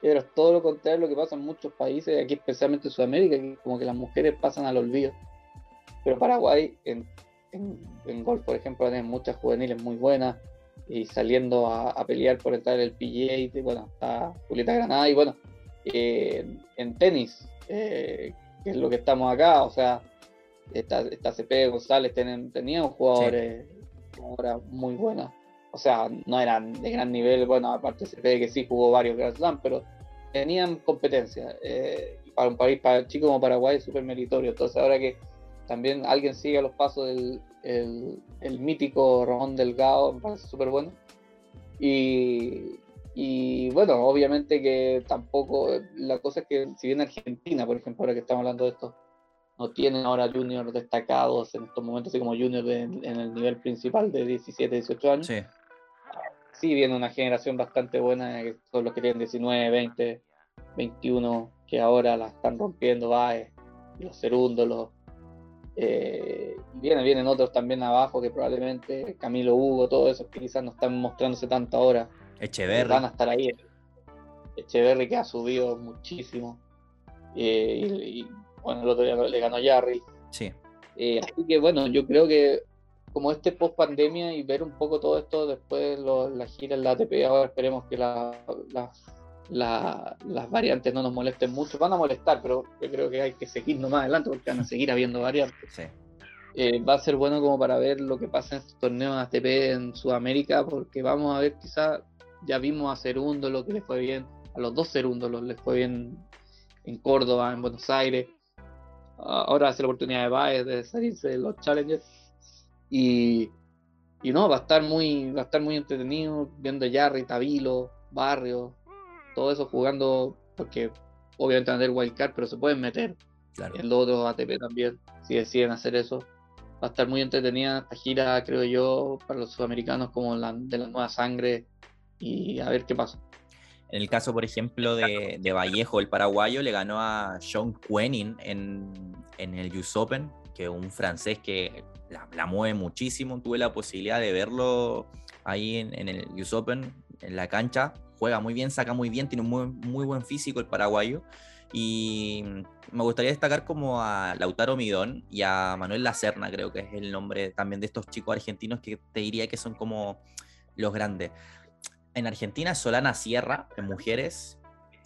pero es todo lo contrario a lo que pasa en muchos países, aquí especialmente en Sudamérica, que como que las mujeres pasan al olvido. Pero Paraguay, en, en, golf, por ejemplo, tiene muchas juveniles muy buenas y saliendo a, pelear por entrar en el PGA, y, bueno, está Julieta Granada y bueno, eh, en tenis, eh, que es lo que estamos acá, o sea, esta, esta CP González tenían, tenían jugadores ahora muy buenos. O sea, no eran de gran nivel, bueno, aparte CP que sí jugó varios Grand Slam, pero tenían competencia. Eh, para un país para chico como Paraguay es súper meritorio. Entonces ahora que también alguien siga los pasos del el, mítico Ramón Delgado, me parece súper bueno. Y, y bueno, obviamente que tampoco, la cosa es que si bien Argentina, por ejemplo, ahora que estamos hablando de esto, no tienen ahora juniors destacados en estos momentos, así como juniors en el nivel principal de 17, 18 años. Sí. sí viene una generación bastante buena, que son los que tienen 19, 20, 21, que ahora la están rompiendo, Baez, los segundos, los... Eh, vienen, vienen otros también abajo que probablemente Camilo Hugo, todos esos que quizás no están mostrándose tanto ahora. Van a estar ahí. Echeverry que ha subido muchísimo. Eh, y, bueno, el otro día le ganó Jarry. Sí. Eh, así que bueno, yo creo que como este post pandemia y ver un poco todo esto después la gira en la ATP, ahora esperemos que las variantes no nos molesten mucho. Van a molestar, pero yo creo que hay que seguir más adelante porque van a seguir habiendo variantes. Sí. Eh, va a ser bueno como para ver lo que pasa en estos torneos ATP en Sudamérica, porque vamos a ver quizás ya vimos a lo que les fue bien, a los dos Cerúndolos les fue bien en Córdoba, en Buenos Aires. Ahora hace la oportunidad de Baez de salirse de los Challengers. Y, y, no, va a estar muy, va a estar muy entretenido viendo Jarry, Tabilo, Barrio, todo eso jugando, porque obviamente van a tener wildcard, pero se pueden meter en los otros ATP también, si deciden hacer eso. Va a estar muy entretenida esta gira, creo yo, para los sudamericanos como la, de la nueva sangre y a ver qué pasa. En el caso, por ejemplo, de, Vallejo, el paraguayo, le ganó a Sean Quenin en, en el US Open, que es un francés que la, mueve muchísimo. Tuve la posibilidad de verlo ahí en, el US Open, en la cancha. Juega muy bien, saca muy bien, tiene un muy, muy buen físico el paraguayo. Y me gustaría destacar como a Lautaro Midón y a Manuel Lacerna, creo que es el nombre también de estos chicos argentinos que te diría que son como los grandes en Argentina Solana Sierra, en mujeres.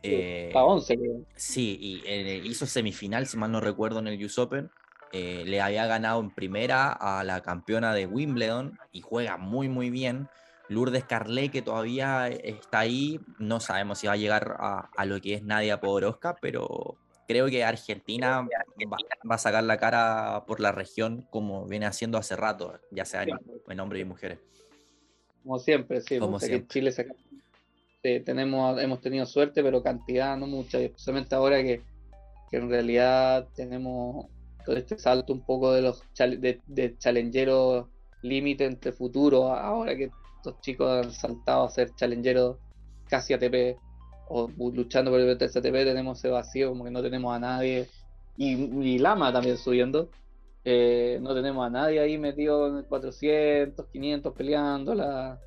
Eh, a 11, Sí, y eh, hizo semifinal, si mal no recuerdo, en el US Open. Eh, le había ganado en primera a la campeona de Wimbledon y juega muy, muy bien. Lourdes Carlet, que todavía está ahí, no sabemos si va a llegar a, lo que es Nadia Podoroska, pero creo que Argentina va, a sacar la cara por la región como viene haciendo hace rato, ya sea en, en hombres y mujeres. Como siempre, sí. Como siempre. Chile tenemos, hemos tenido suerte, pero cantidad no mucha, especialmente ahora que, en realidad tenemos todo este salto un poco de los de, de challengeros límite entre futuro, ahora que estos chicos han saltado a ser challengeros casi ATP o luchando por el ATP, tenemos ese vacío como que no tenemos a nadie y, y Lama también subiendo eh, no tenemos a nadie ahí metido en el 400, 500 peleando, la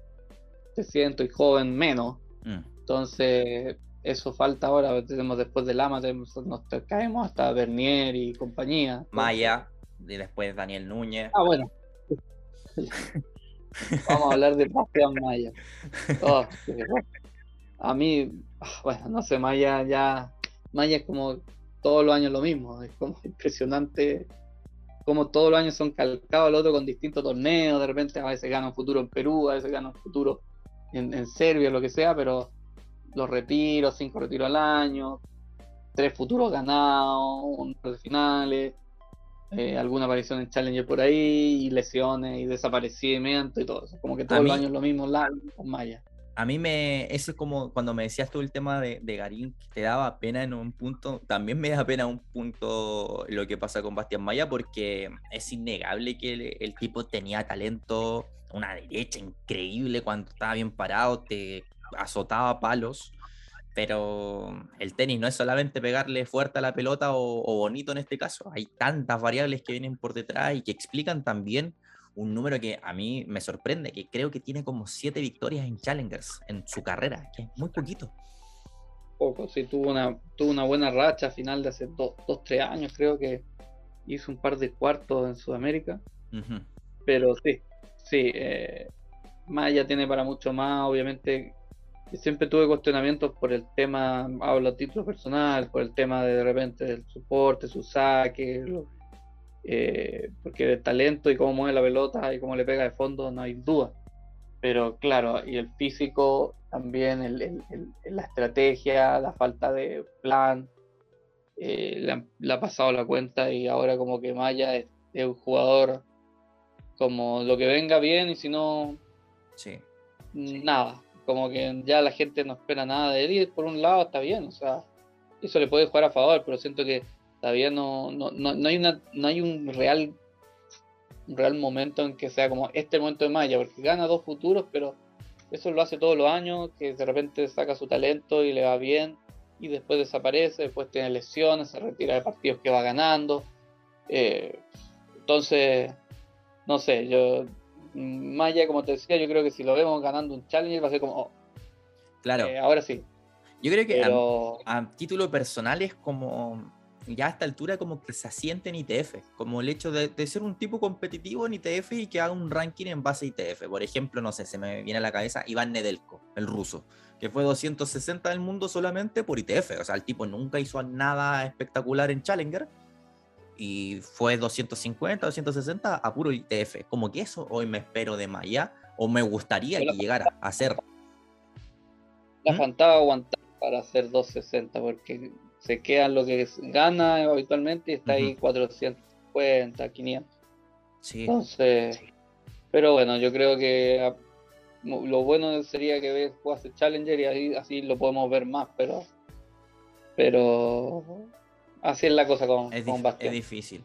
300 y joven menos. Mm. Entonces, eso falta ahora. Tenemos después del Lama, nos caemos hasta Bernier y compañía. Maya, y después Daniel Núñez. Ah, bueno. Vamos a hablar de Bastián Maya. Oh, a mí, ah, bueno, no sé, Maya ya. Maya es como todos los años lo mismo. Es como impresionante como todos los años son calcados al otro con distintos torneos, de repente a veces gana un futuro en Perú, a veces gana un futuro en, Serbia, lo que sea, pero los retiros, cinco retiros al año, tres futuros ganados, un de finales, eh, alguna aparición en Challenger por ahí, y lesiones y desaparecimiento y todo eso. Como que todos los años lo mismo, largo con Maya a mí me, eso es como cuando me decías tú el tema de, Garín, que te daba pena en un punto, también me da pena un punto lo que pasa con Bastián Maya, porque es innegable que el, tipo tenía talento, una derecha increíble cuando estaba bien parado, te azotaba palos, pero el tenis no es solamente pegarle fuerte a la pelota o, bonito en este caso. Hay tantas variables que vienen por detrás y que explican también un número que a mí me sorprende, que creo que tiene como siete victorias en Challengers en su carrera, que es muy poquito. Poco, sí, tuvo una, tuvo una buena racha final de hace dos, dos, tres años, creo que hizo un par de cuartos en Sudamérica. Pero sí, sí, eh, Maya tiene para mucho más, obviamente siempre tuve cuestionamientos por el tema, hablo a título personal, por el tema de, de repente del soporte, su saque, eh, porque el talento y cómo mueve la pelota y cómo le pega de fondo no hay duda. Pero claro, y el físico también, el, la estrategia, la falta de plan, eh, le, ha pasado la cuenta y ahora como que Maya es, un jugador como lo que venga bien y si no, sí. nada como que ya la gente no espera nada de él por un lado está bien, o sea, eso le puede jugar a favor, pero siento que todavía no, no, no, hay, una, no hay un real, un real momento en que sea como este momento de Maya, porque gana dos futuros, pero eso lo hace todos los años, que de repente saca su talento y le va bien, y después desaparece, después tiene lesiones, se retira de partidos que va ganando. Eh, entonces, no sé, yo Maya, como te decía, yo creo que si lo vemos ganando un Challenger va a ser como. Oh, claro. Eh, ahora sí. Yo creo que a, título personal es como. Ya a esta altura, como que se asiente en ITF. Como el hecho de, ser un tipo competitivo en ITF y que haga un ranking en base a ITF. Por ejemplo, no sé, se me viene a la cabeza Iván Nedelko, el ruso, que fue 260 del mundo solamente por ITF. O sea, el tipo nunca hizo nada espectacular en Challenger y fue 250, 260 a puro ITF. Como que eso hoy me espero de Maya o me gustaría que llegara a ser. La ¿Mm? faltaba aguantar para hacer 260 porque se queda lo que gana habitualmente y está ahí 450, 500. Sí. Entonces, pero bueno, yo creo que ah, lo bueno sería que jugase Challenger y así, así lo podemos ver más, pero pero Así es la cosa con, es con Es difícil.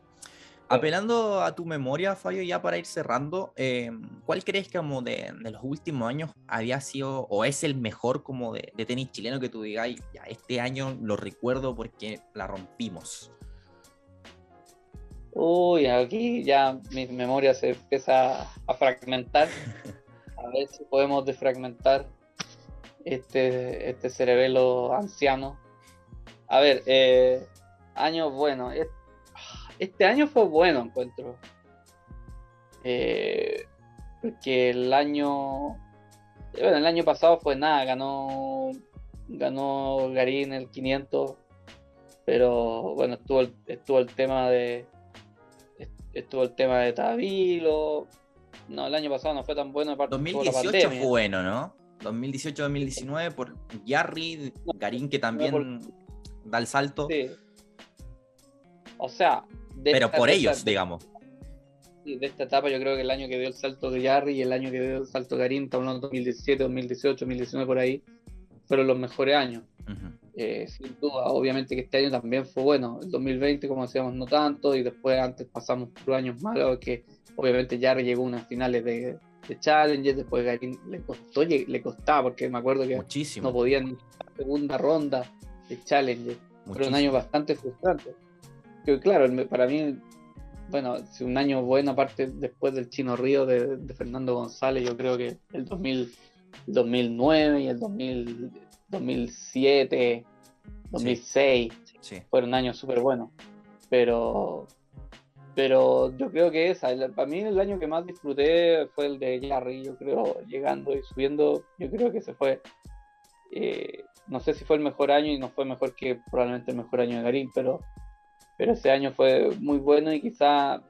Apelando a tu memoria, Fabio, ya para ir cerrando, em, ¿cuál crees que como de, los últimos años había sido o es el mejor como de, tenis chileno que tú digas, ya este año lo recuerdo porque la rompimos? Uy, aquí ya mi memoria se empieza a fragmentar. A ver si podemos desfragmentar este, este cerebelo anciano. A ver, eh, año bueno. Este año fue bueno, encuentro. Eh, porque el año. Bueno, el año pasado fue nada, ganó. Ganó Garín el 500. Pero bueno, estuvo el, estuvo el tema de. Estuvo el tema de Tabilo. No, el año pasado no fue tan bueno. 2018 fue bueno, ¿no? 2018-2019 por Yarry, Garín que también da el salto. Sí. O sea, pero por ellos, digamos. De esta etapa yo creo que el año que dio el salto de Jarry y el año que dio el salto de Karim, estamos hablando de 2017, 2018, 2019 por ahí, fueron los mejores años. Eh, sin duda, obviamente que este año también fue bueno. El 2020, como decíamos, no tanto, y después antes pasamos por años malos, que obviamente Jarry llegó a unas finales de, de Challenger, después Garín le costó, le costaba, porque me acuerdo que no podían segunda ronda de Challenger. Fue un año bastante frustrante que claro, para mí, bueno, si un año bueno, aparte después del Chino Río de, Fernando González, yo creo que el 2000, 2009 y el 2000, 2007, 2006 fueron años súper buenos. Pero, pero yo creo que esa, para mí el año que más disfruté fue el de Jarry, yo creo, llegando y subiendo, yo creo que se fue. Eh, no sé si fue el mejor año y no fue mejor que probablemente el mejor año de Garín, pero pero ese año fue muy bueno y quizá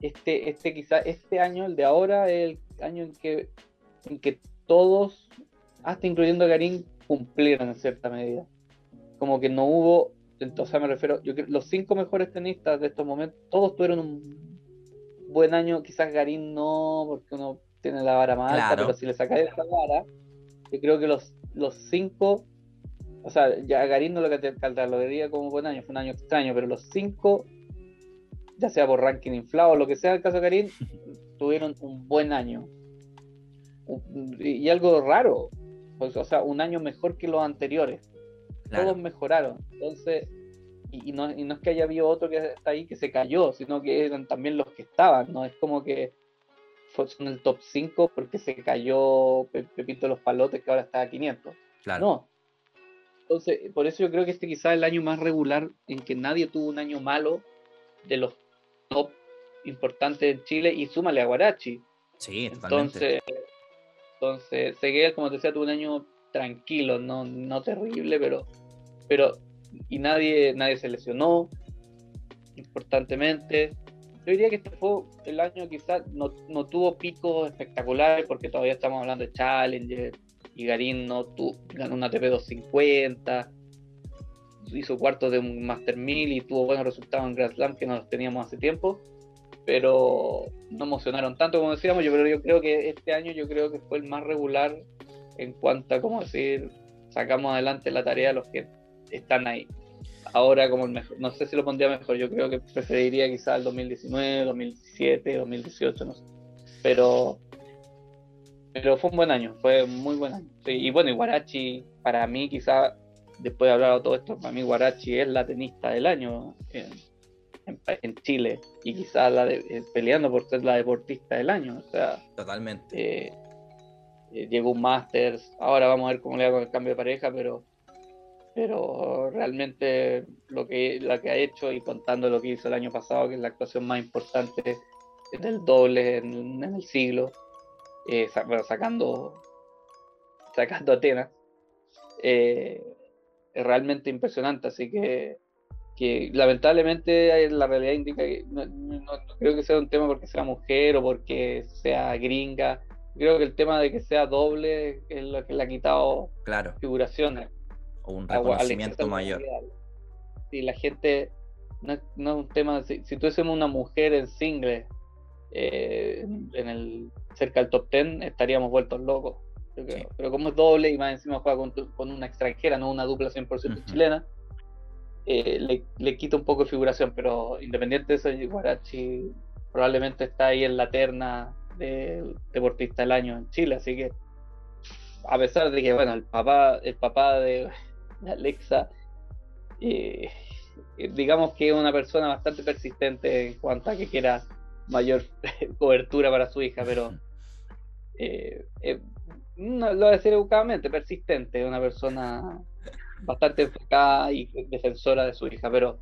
este, este, quizá este año, el de ahora, es el año en que, en que todos, hasta incluyendo a Garín, cumplieron en cierta medida. Como que no hubo, entonces me refiero, yo los cinco mejores tenistas de estos momentos, todos tuvieron un buen año, quizás Garín no, porque uno tiene la vara más alta, pero si le sacáis esa vara, yo creo que los, los cinco o sea, ya Garín no lo catalogaría como buen año, fue un año extraño, pero los cinco, ya sea por ranking inflado o lo que sea el caso de Garín, tuvieron un buen año. Y, algo raro, pues, o sea, un año mejor que los anteriores. Todos mejoraron. Entonces, y, no, y no es que haya habido otro que está ahí que se cayó, sino que eran también los que estaban, ¿no? Es como que son el top 5 porque se cayó Pepito los Palotes que ahora está a 500. Claro. No. Entonces, por eso yo creo que este quizás es el año más regular en que nadie tuvo un año malo de los top importantes en Chile y súmale a Guarachi. Sí, totalmente. Entonces, entonces Seguel, como te decía, tuvo un año tranquilo, no, no terrible, pero, pero y nadie, nadie se lesionó importantemente. Yo diría que este fue el año quizás no, no tuvo picos espectaculares porque todavía estamos hablando de Challenger y Garín ganó una ATP 250, hizo cuarto de un Master 1000 y tuvo buenos resultados en Grand Slam que no los teníamos hace tiempo, pero no emocionaron tanto como decíamos. Yo creo, yo creo que este año yo creo que fue el más regular en cuanto a, cómo decir, sacamos adelante la tarea los que están ahí. Ahora como el mejor, no sé si lo pondría mejor, yo creo que preferiría quizás el 2019, 2017, 2018, no sé. Pero, pero fue un buen año, fue muy buen año. y bueno, y Guarachi, para mí quizás, después de hablar de todo esto, para mí Guarachi es la tenista del año en, Chile y quizás la de, eh, peleando por ser la deportista del año. O sea, totalmente. Eh, eh, llegó un Masters, ahora vamos a ver cómo le hago el cambio de pareja, pero pero realmente lo que, lo que ha hecho y contando lo que hizo el año pasado, que es la actuación más importante del doble en, el siglo, eh, sacando, sacando Atenas, eh, es realmente impresionante, así que, que lamentablemente la realidad indica que no, creo que sea un tema porque sea mujer o porque sea gringa, creo que el tema de que sea doble es lo que le ha quitado claro. figuraciones un reconocimiento mayor. Si la gente, no, es un tema, si, si tuviésemos una mujer en single eh, en, el cerca del top 10, estaríamos vueltos locos. Pero como es doble y más encima juega con, una extranjera, no una dupla 100% chilena, eh, le, le, quita un poco de figuración, pero independiente de eso, Guarachi probablemente está ahí en la terna de deportista del año en Chile, así que a pesar de que bueno el papá el papá de, Alexa, eh, digamos que es una persona bastante persistente en cuanto a que quiera mayor cobertura para su hija, pero eh, eh, no, lo voy a decir educadamente, persistente, una persona bastante enfocada y defensora de su hija, pero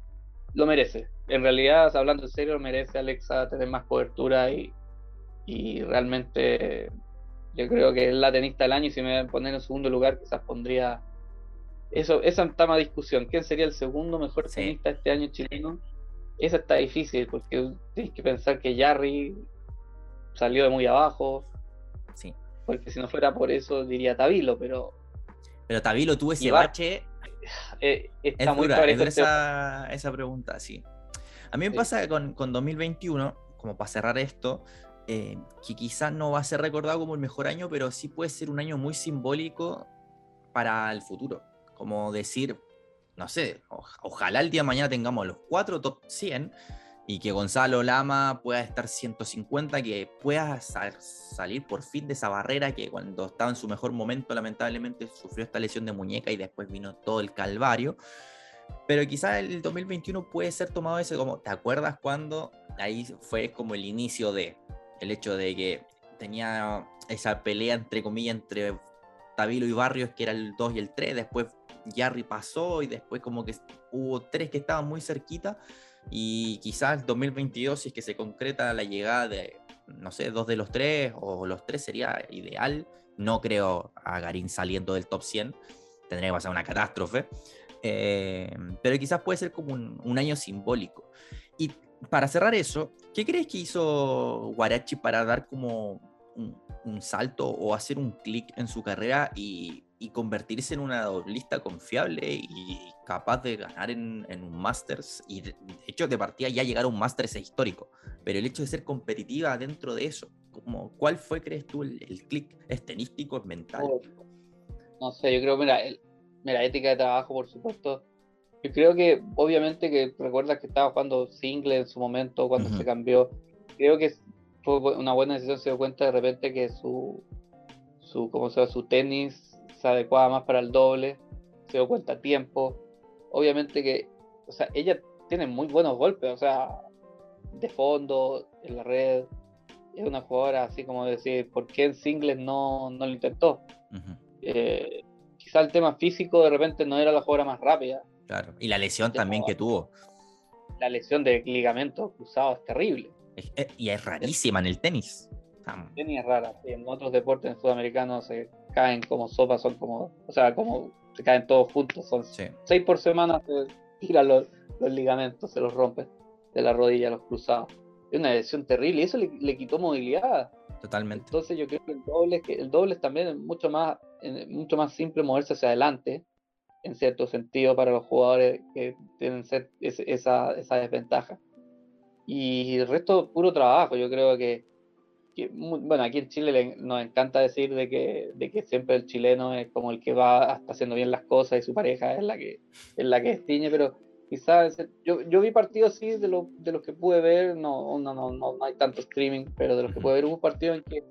lo merece. En realidad, hablando en serio, merece Alexa tener más cobertura y, y realmente yo creo que es la tenista del año y si me poner en segundo lugar, quizás pondría eso, esa más discusión. ¿Quién sería el segundo mejor tenista este año chileno? Esa está difícil porque tienes que pensar que Jarry salió de muy abajo. Sí. Porque si no fuera por eso diría Tabilo, pero. Pero Tabilo tuvo ese bache. Eh, está es muy dura, es esa, esa, pregunta, sí. A mí me pasa con, con 2021, como para cerrar esto, eh, que quizás no va a ser recordado como el mejor año, pero sí puede ser un año muy simbólico para el futuro como decir, no sé, ojalá el día de mañana tengamos los cuatro top 100 y que Gonzalo Lama pueda estar 150, que pueda salir por fin de esa barrera que cuando estaba en su mejor momento lamentablemente sufrió esta lesión de muñeca y después vino todo el calvario. Pero quizás el 2021 puede ser tomado ese como, ¿te acuerdas cuando ahí fue como el inicio de el hecho de que tenía esa pelea entre comillas entre Tabilo y Barrios que era el 2 y el 3, después Jarry pasó y después como que hubo tres que estaban muy cerquita y quizás 2022 si es que se concreta la llegada de, no sé, dos de los tres o los tres sería ideal. No creo a Garín saliendo del top 100, tendría que pasar una catástrofe. Eh, pero quizás puede ser como un, año simbólico. Y para cerrar eso, ¿qué crees que hizo Guarachi para dar como un, un salto o hacer un clic en su carrera y y convertirse en una doblista confiable y capaz de ganar en, un Masters. Y de, hecho, de partida ya llegar a un Masters es histórico. Pero el hecho de ser competitiva dentro de eso, como, ¿cuál fue, crees tú, el, clic? ¿Es tenístico, es mental? Oh, no sé, yo creo, mira, el, mira, ética de trabajo, por supuesto. Yo creo que, obviamente, que recuerdas que estaba jugando single en su momento cuando se cambió. Creo que fue una buena decisión, se dio cuenta de repente que su, su, ¿cómo se llama? su tenis se adecuaba más para el doble, se dio cuenta a tiempo. Obviamente que, o sea, ella tiene muy buenos golpes, o sea, de fondo, en la red. Es una jugadora así como decir, ¿por qué en singles no, no lo intentó? Eh, quizá el tema físico de repente no era la jugadora más rápida. Claro, y la lesión también que tuvo. La lesión de ligamento cruzado es terrible. y es rarísima en el tenis. El tenis es rara, en otros deportes sudamericanos se caen como sopa, son como, o sea, como se caen todos juntos, son seis por semana se tiran los, los ligamentos, se los rompen de la rodilla, los cruzados. Es una lesión terrible y eso le, quitó movilidad. Totalmente. Entonces yo creo que el doble, que el doble es también mucho más, mucho más simple moverse hacia adelante, en cierto sentido, para los jugadores que tienen esa, esa desventaja. Y el resto, puro trabajo. Yo creo que, bueno, aquí en Chile nos encanta decir de que, de que siempre el chileno es como el que va hasta haciendo bien las cosas y su pareja es la que, es la que destiñe, pero quizás yo, yo vi partidos así de, lo, de los que pude ver, no, no, no, no, hay tanto streaming, pero de los que pude ver hubo un partido en que,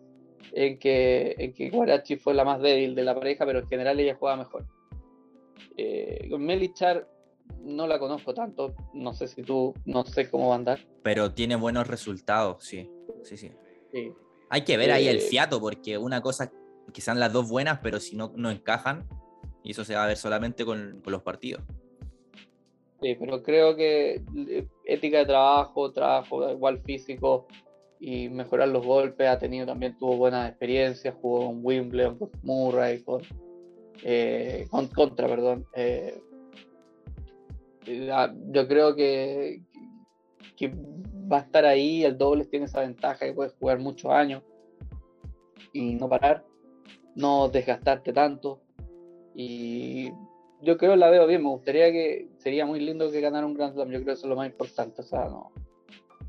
en que, en que Guarachi fue la más débil de la pareja, pero en general ella jugaba mejor. Eh, Melichar no la conozco tanto, no sé si tú, no sé cómo va a andar. Pero tiene buenos resultados, sí, sí, sí. Hay que ver ahí el eh, fiato, porque una cosa, quizás las dos buenas, pero si no, no encajan, y eso se va a ver solamente con, con los partidos. Sí, pero creo que eh, ética de trabajo, trabajo igual físico y mejorar los golpes, ha tenido también, tuvo buenas experiencias, jugó con Wimbledon, con Murray, con, eh, con contra, perdón. Eh, yo creo que, que va a estar ahí, el doble tiene esa ventaja que puedes jugar muchos años y no parar, no desgastarte tanto y yo creo la veo bien, me gustaría que sería muy lindo que ganara un Grand Slam, yo creo que eso es lo más importante, o sea, no,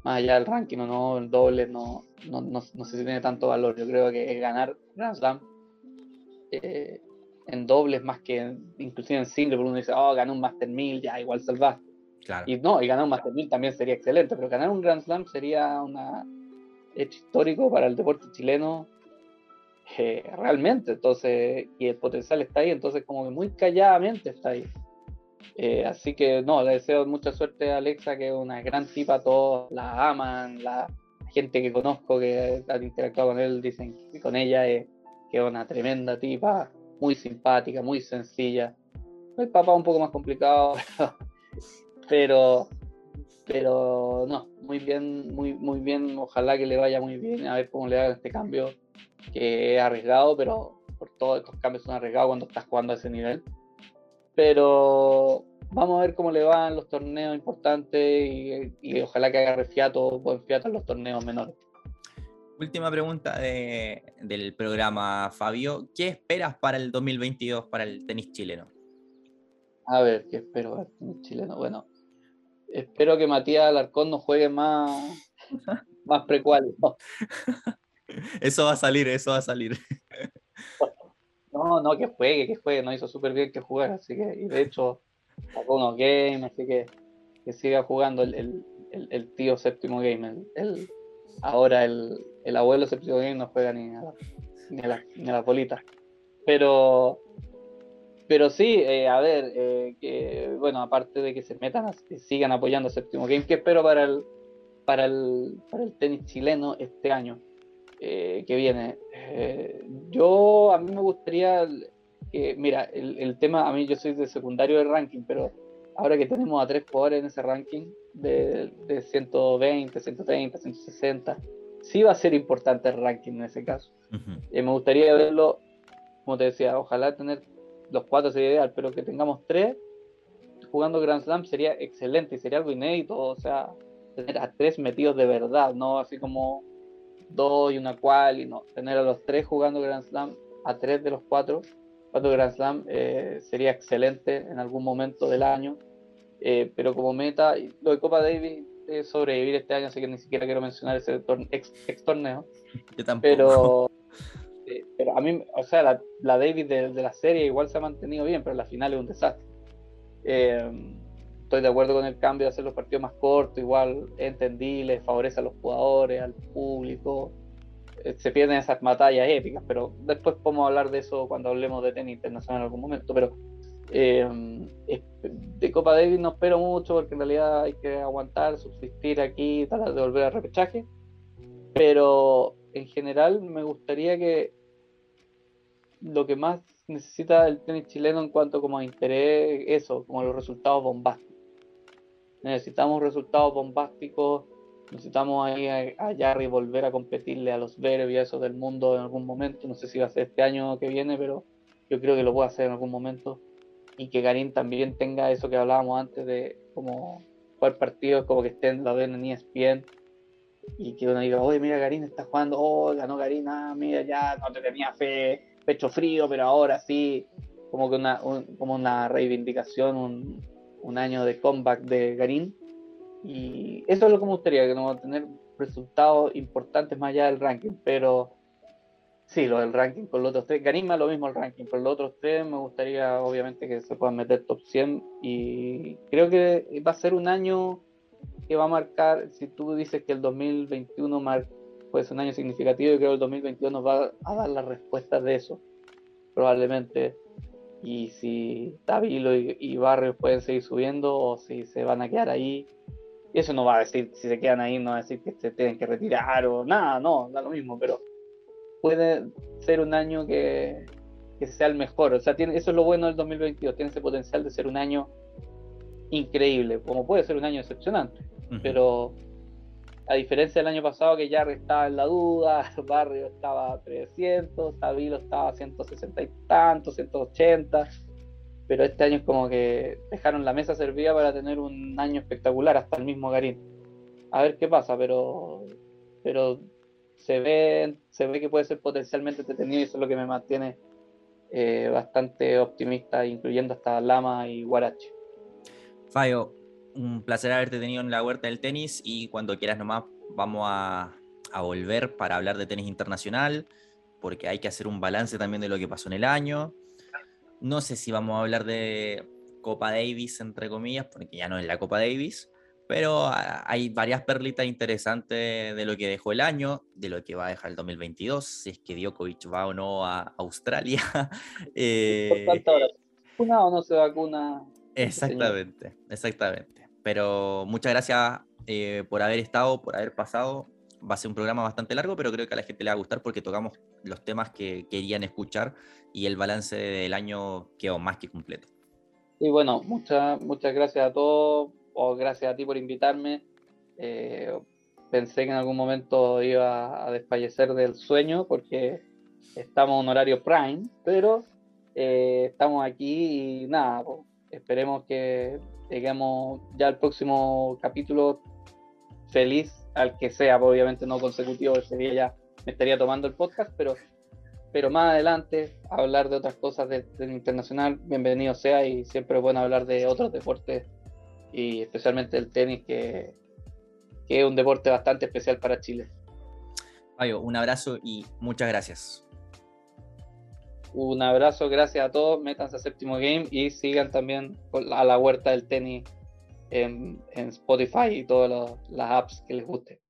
más allá del ranking o no, el doble no, no, no, no, sé si tiene tanto valor, yo creo que ganar Grand Slam eh, en dobles más que inclusive en single, porque uno dice, oh, ganó un Master 1000, ya igual salvaste. Claro. Y no, y ganar un Master 1000 también sería excelente, pero ganar un Grand Slam sería un hecho histórico para el deporte chileno eh, realmente, entonces, y el potencial está ahí, entonces como que muy calladamente está ahí. Eh, así que no, le deseo mucha suerte a Alexa, que es una gran tipa, todos la aman, la gente que conozco que ha interactuado con él dicen que con ella es que es una tremenda tipa, muy simpática, muy sencilla. El papá un poco más complicado, pero pero no, muy bien, muy, muy bien, ojalá que le vaya muy bien, a ver cómo le haga este cambio que es arriesgado, pero por todos estos cambios son arriesgados cuando estás jugando a ese nivel. Pero vamos a ver cómo le van los torneos importantes y, ojalá que haga refiato, buen fiato en los torneos menores. Última pregunta del programa, Fabio. ¿Qué esperas para el 2022 para el tenis chileno? A ver, ¿qué espero para el tenis chileno? Bueno, espero que Matías Alarcón no juegue más, más precuálico. Eso va a salir, eso va a salir. No, no, que juegue, que juegue, no hizo súper bien que jugar, así que, y de hecho, sacó unos games, así que que siga jugando el, el, tío séptimo game. El, ahora el, abuelo séptimo game no juega ni a, ni a, la, ni a la bolita. Pero, pero sí, eh, a ver, eh, que, bueno, aparte de que se metan, que sigan apoyando séptimo game, ¿qué espero para el, para el, para el tenis chileno este año? Eh, que viene. Eh, yo, a mí me gustaría que, mira, el, tema, a mí yo soy de secundario de ranking, pero ahora que tenemos a tres jugadores en ese ranking de, de 120, 130, 160, sí va a ser importante el ranking en ese caso. eh, me gustaría verlo, como te decía, ojalá tener los cuatro sería ideal, pero que tengamos tres jugando Grand Slam sería excelente y sería algo inédito, o sea, tener a tres metidos de verdad, no así como dos y una cual, y no, tener a los tres jugando Grand Slam, a tres de los cuatro, cuatro Grand Slam, eh, sería excelente en algún momento del año. Eh, pero como meta, lo de Copa Davis es sobrevivir este año, así que ni siquiera quiero mencionar ese ex, torneo. Yo tampoco. Pero, eh, pero a mí, o sea, la, la Davis de, de, la serie igual se ha mantenido bien, pero la final es un desastre estoy de acuerdo con el cambio de hacer los partidos más cortos, igual entendí, les favorece a los jugadores, al público. eh, se pierden esas batallas épicas, pero después podemos hablar de eso cuando hablemos de tenis internacional en algún momento. Pero eh, de Copa Davis no espero mucho porque en realidad hay que aguantar, subsistir aquí, tratar de volver al repechaje. Pero en general me gustaría que lo que más necesita el tenis chileno en cuanto como a interés, eso, como los resultados bombásticos. Necesitamos resultados bombásticos, necesitamos ahí a, a volver a competirle a los Verb y a esos del mundo en algún momento. No sé si va a ser este año que viene, pero yo creo que lo puede hacer en algún momento y que Garín también tenga eso que hablábamos antes de como jugar partidos como que estén, la ven en ESPN y que uno diga, oye, mira, Garín está jugando, oh, ganó Garín, ah, mira, ya no te tenía fe, pecho frío, pero ahora sí, como que una, como una reivindicación, un, un, año de comeback de Garín. Y eso es lo que me gustaría, que no va a tener resultados importantes más allá del ranking, pero Sí, lo del ranking con los otros tres. Garima lo mismo el ranking, pero los otros tres me gustaría obviamente que se puedan meter top 100 y creo que va a ser un año que va a marcar, si tú dices que el 2021 mar, puede ser un año significativo, yo creo que el 2021 nos va a dar las respuestas de eso, probablemente. Y si Tabilo y, y Barrios pueden seguir subiendo o si se van a quedar ahí. Y eso no va a decir, si se quedan ahí, no va a decir que se tienen que retirar o nada, no, da lo mismo, pero puede ser un año que, sea el mejor. O sea, tiene, eso es lo bueno del 2022, tiene ese potencial de ser un año increíble, como puede ser un año excepcionante. Pero a diferencia del año pasado que ya estaba en la duda, Barrio estaba a 300, Tabilo estaba a 160 y tantos, 180, pero este año es como que dejaron la mesa servida para tener un año espectacular, hasta el mismo Garín. A ver qué pasa, pero, pero se ve, se ve que puede ser potencialmente detenido y eso es lo que me mantiene eh, bastante optimista, incluyendo hasta Lama y Guarache. Fayo, un placer haberte tenido en la huerta del tenis y cuando quieras nomás vamos a, a volver para hablar de tenis internacional, porque hay que hacer un balance también de lo que pasó en el año. No sé si vamos a hablar de Copa Davis, entre comillas, porque ya no es la Copa Davis, pero ah, hay varias perlitas interesantes de lo que dejó el año, de lo que va a dejar el 2022, si es que Djokovic va o no a Australia. eh, ¿Vacuna o no se vacuna? Exactamente, exactamente. Pero muchas gracias eh, por haber estado, por haber pasado. Va a ser un programa bastante largo, pero creo que a la gente le va a gustar porque tocamos los temas que querían escuchar y el balance del año quedó más que completo. Y bueno, muchas muchas gracias a todos gracias a ti por invitarme. Eh, pensé que en algún momento iba a desfallecer del sueño porque estamos en horario prime, pero eh, estamos aquí y nada, esperemos que lleguemos ya al próximo capítulo feliz, al que sea, obviamente no consecutivo, ese ya me estaría tomando el podcast, pero, pero más adelante hablar de otras cosas del internacional, bienvenido sea y siempre es bueno hablar de otros deportes y especialmente el tenis, que, es un deporte bastante especial para Chile. Fabio, un abrazo y muchas gracias. Un abrazo, gracias a todos, métanse a Séptimo Game y sigan también a la huerta del tenis en, en Spotify y todas las apps que les guste.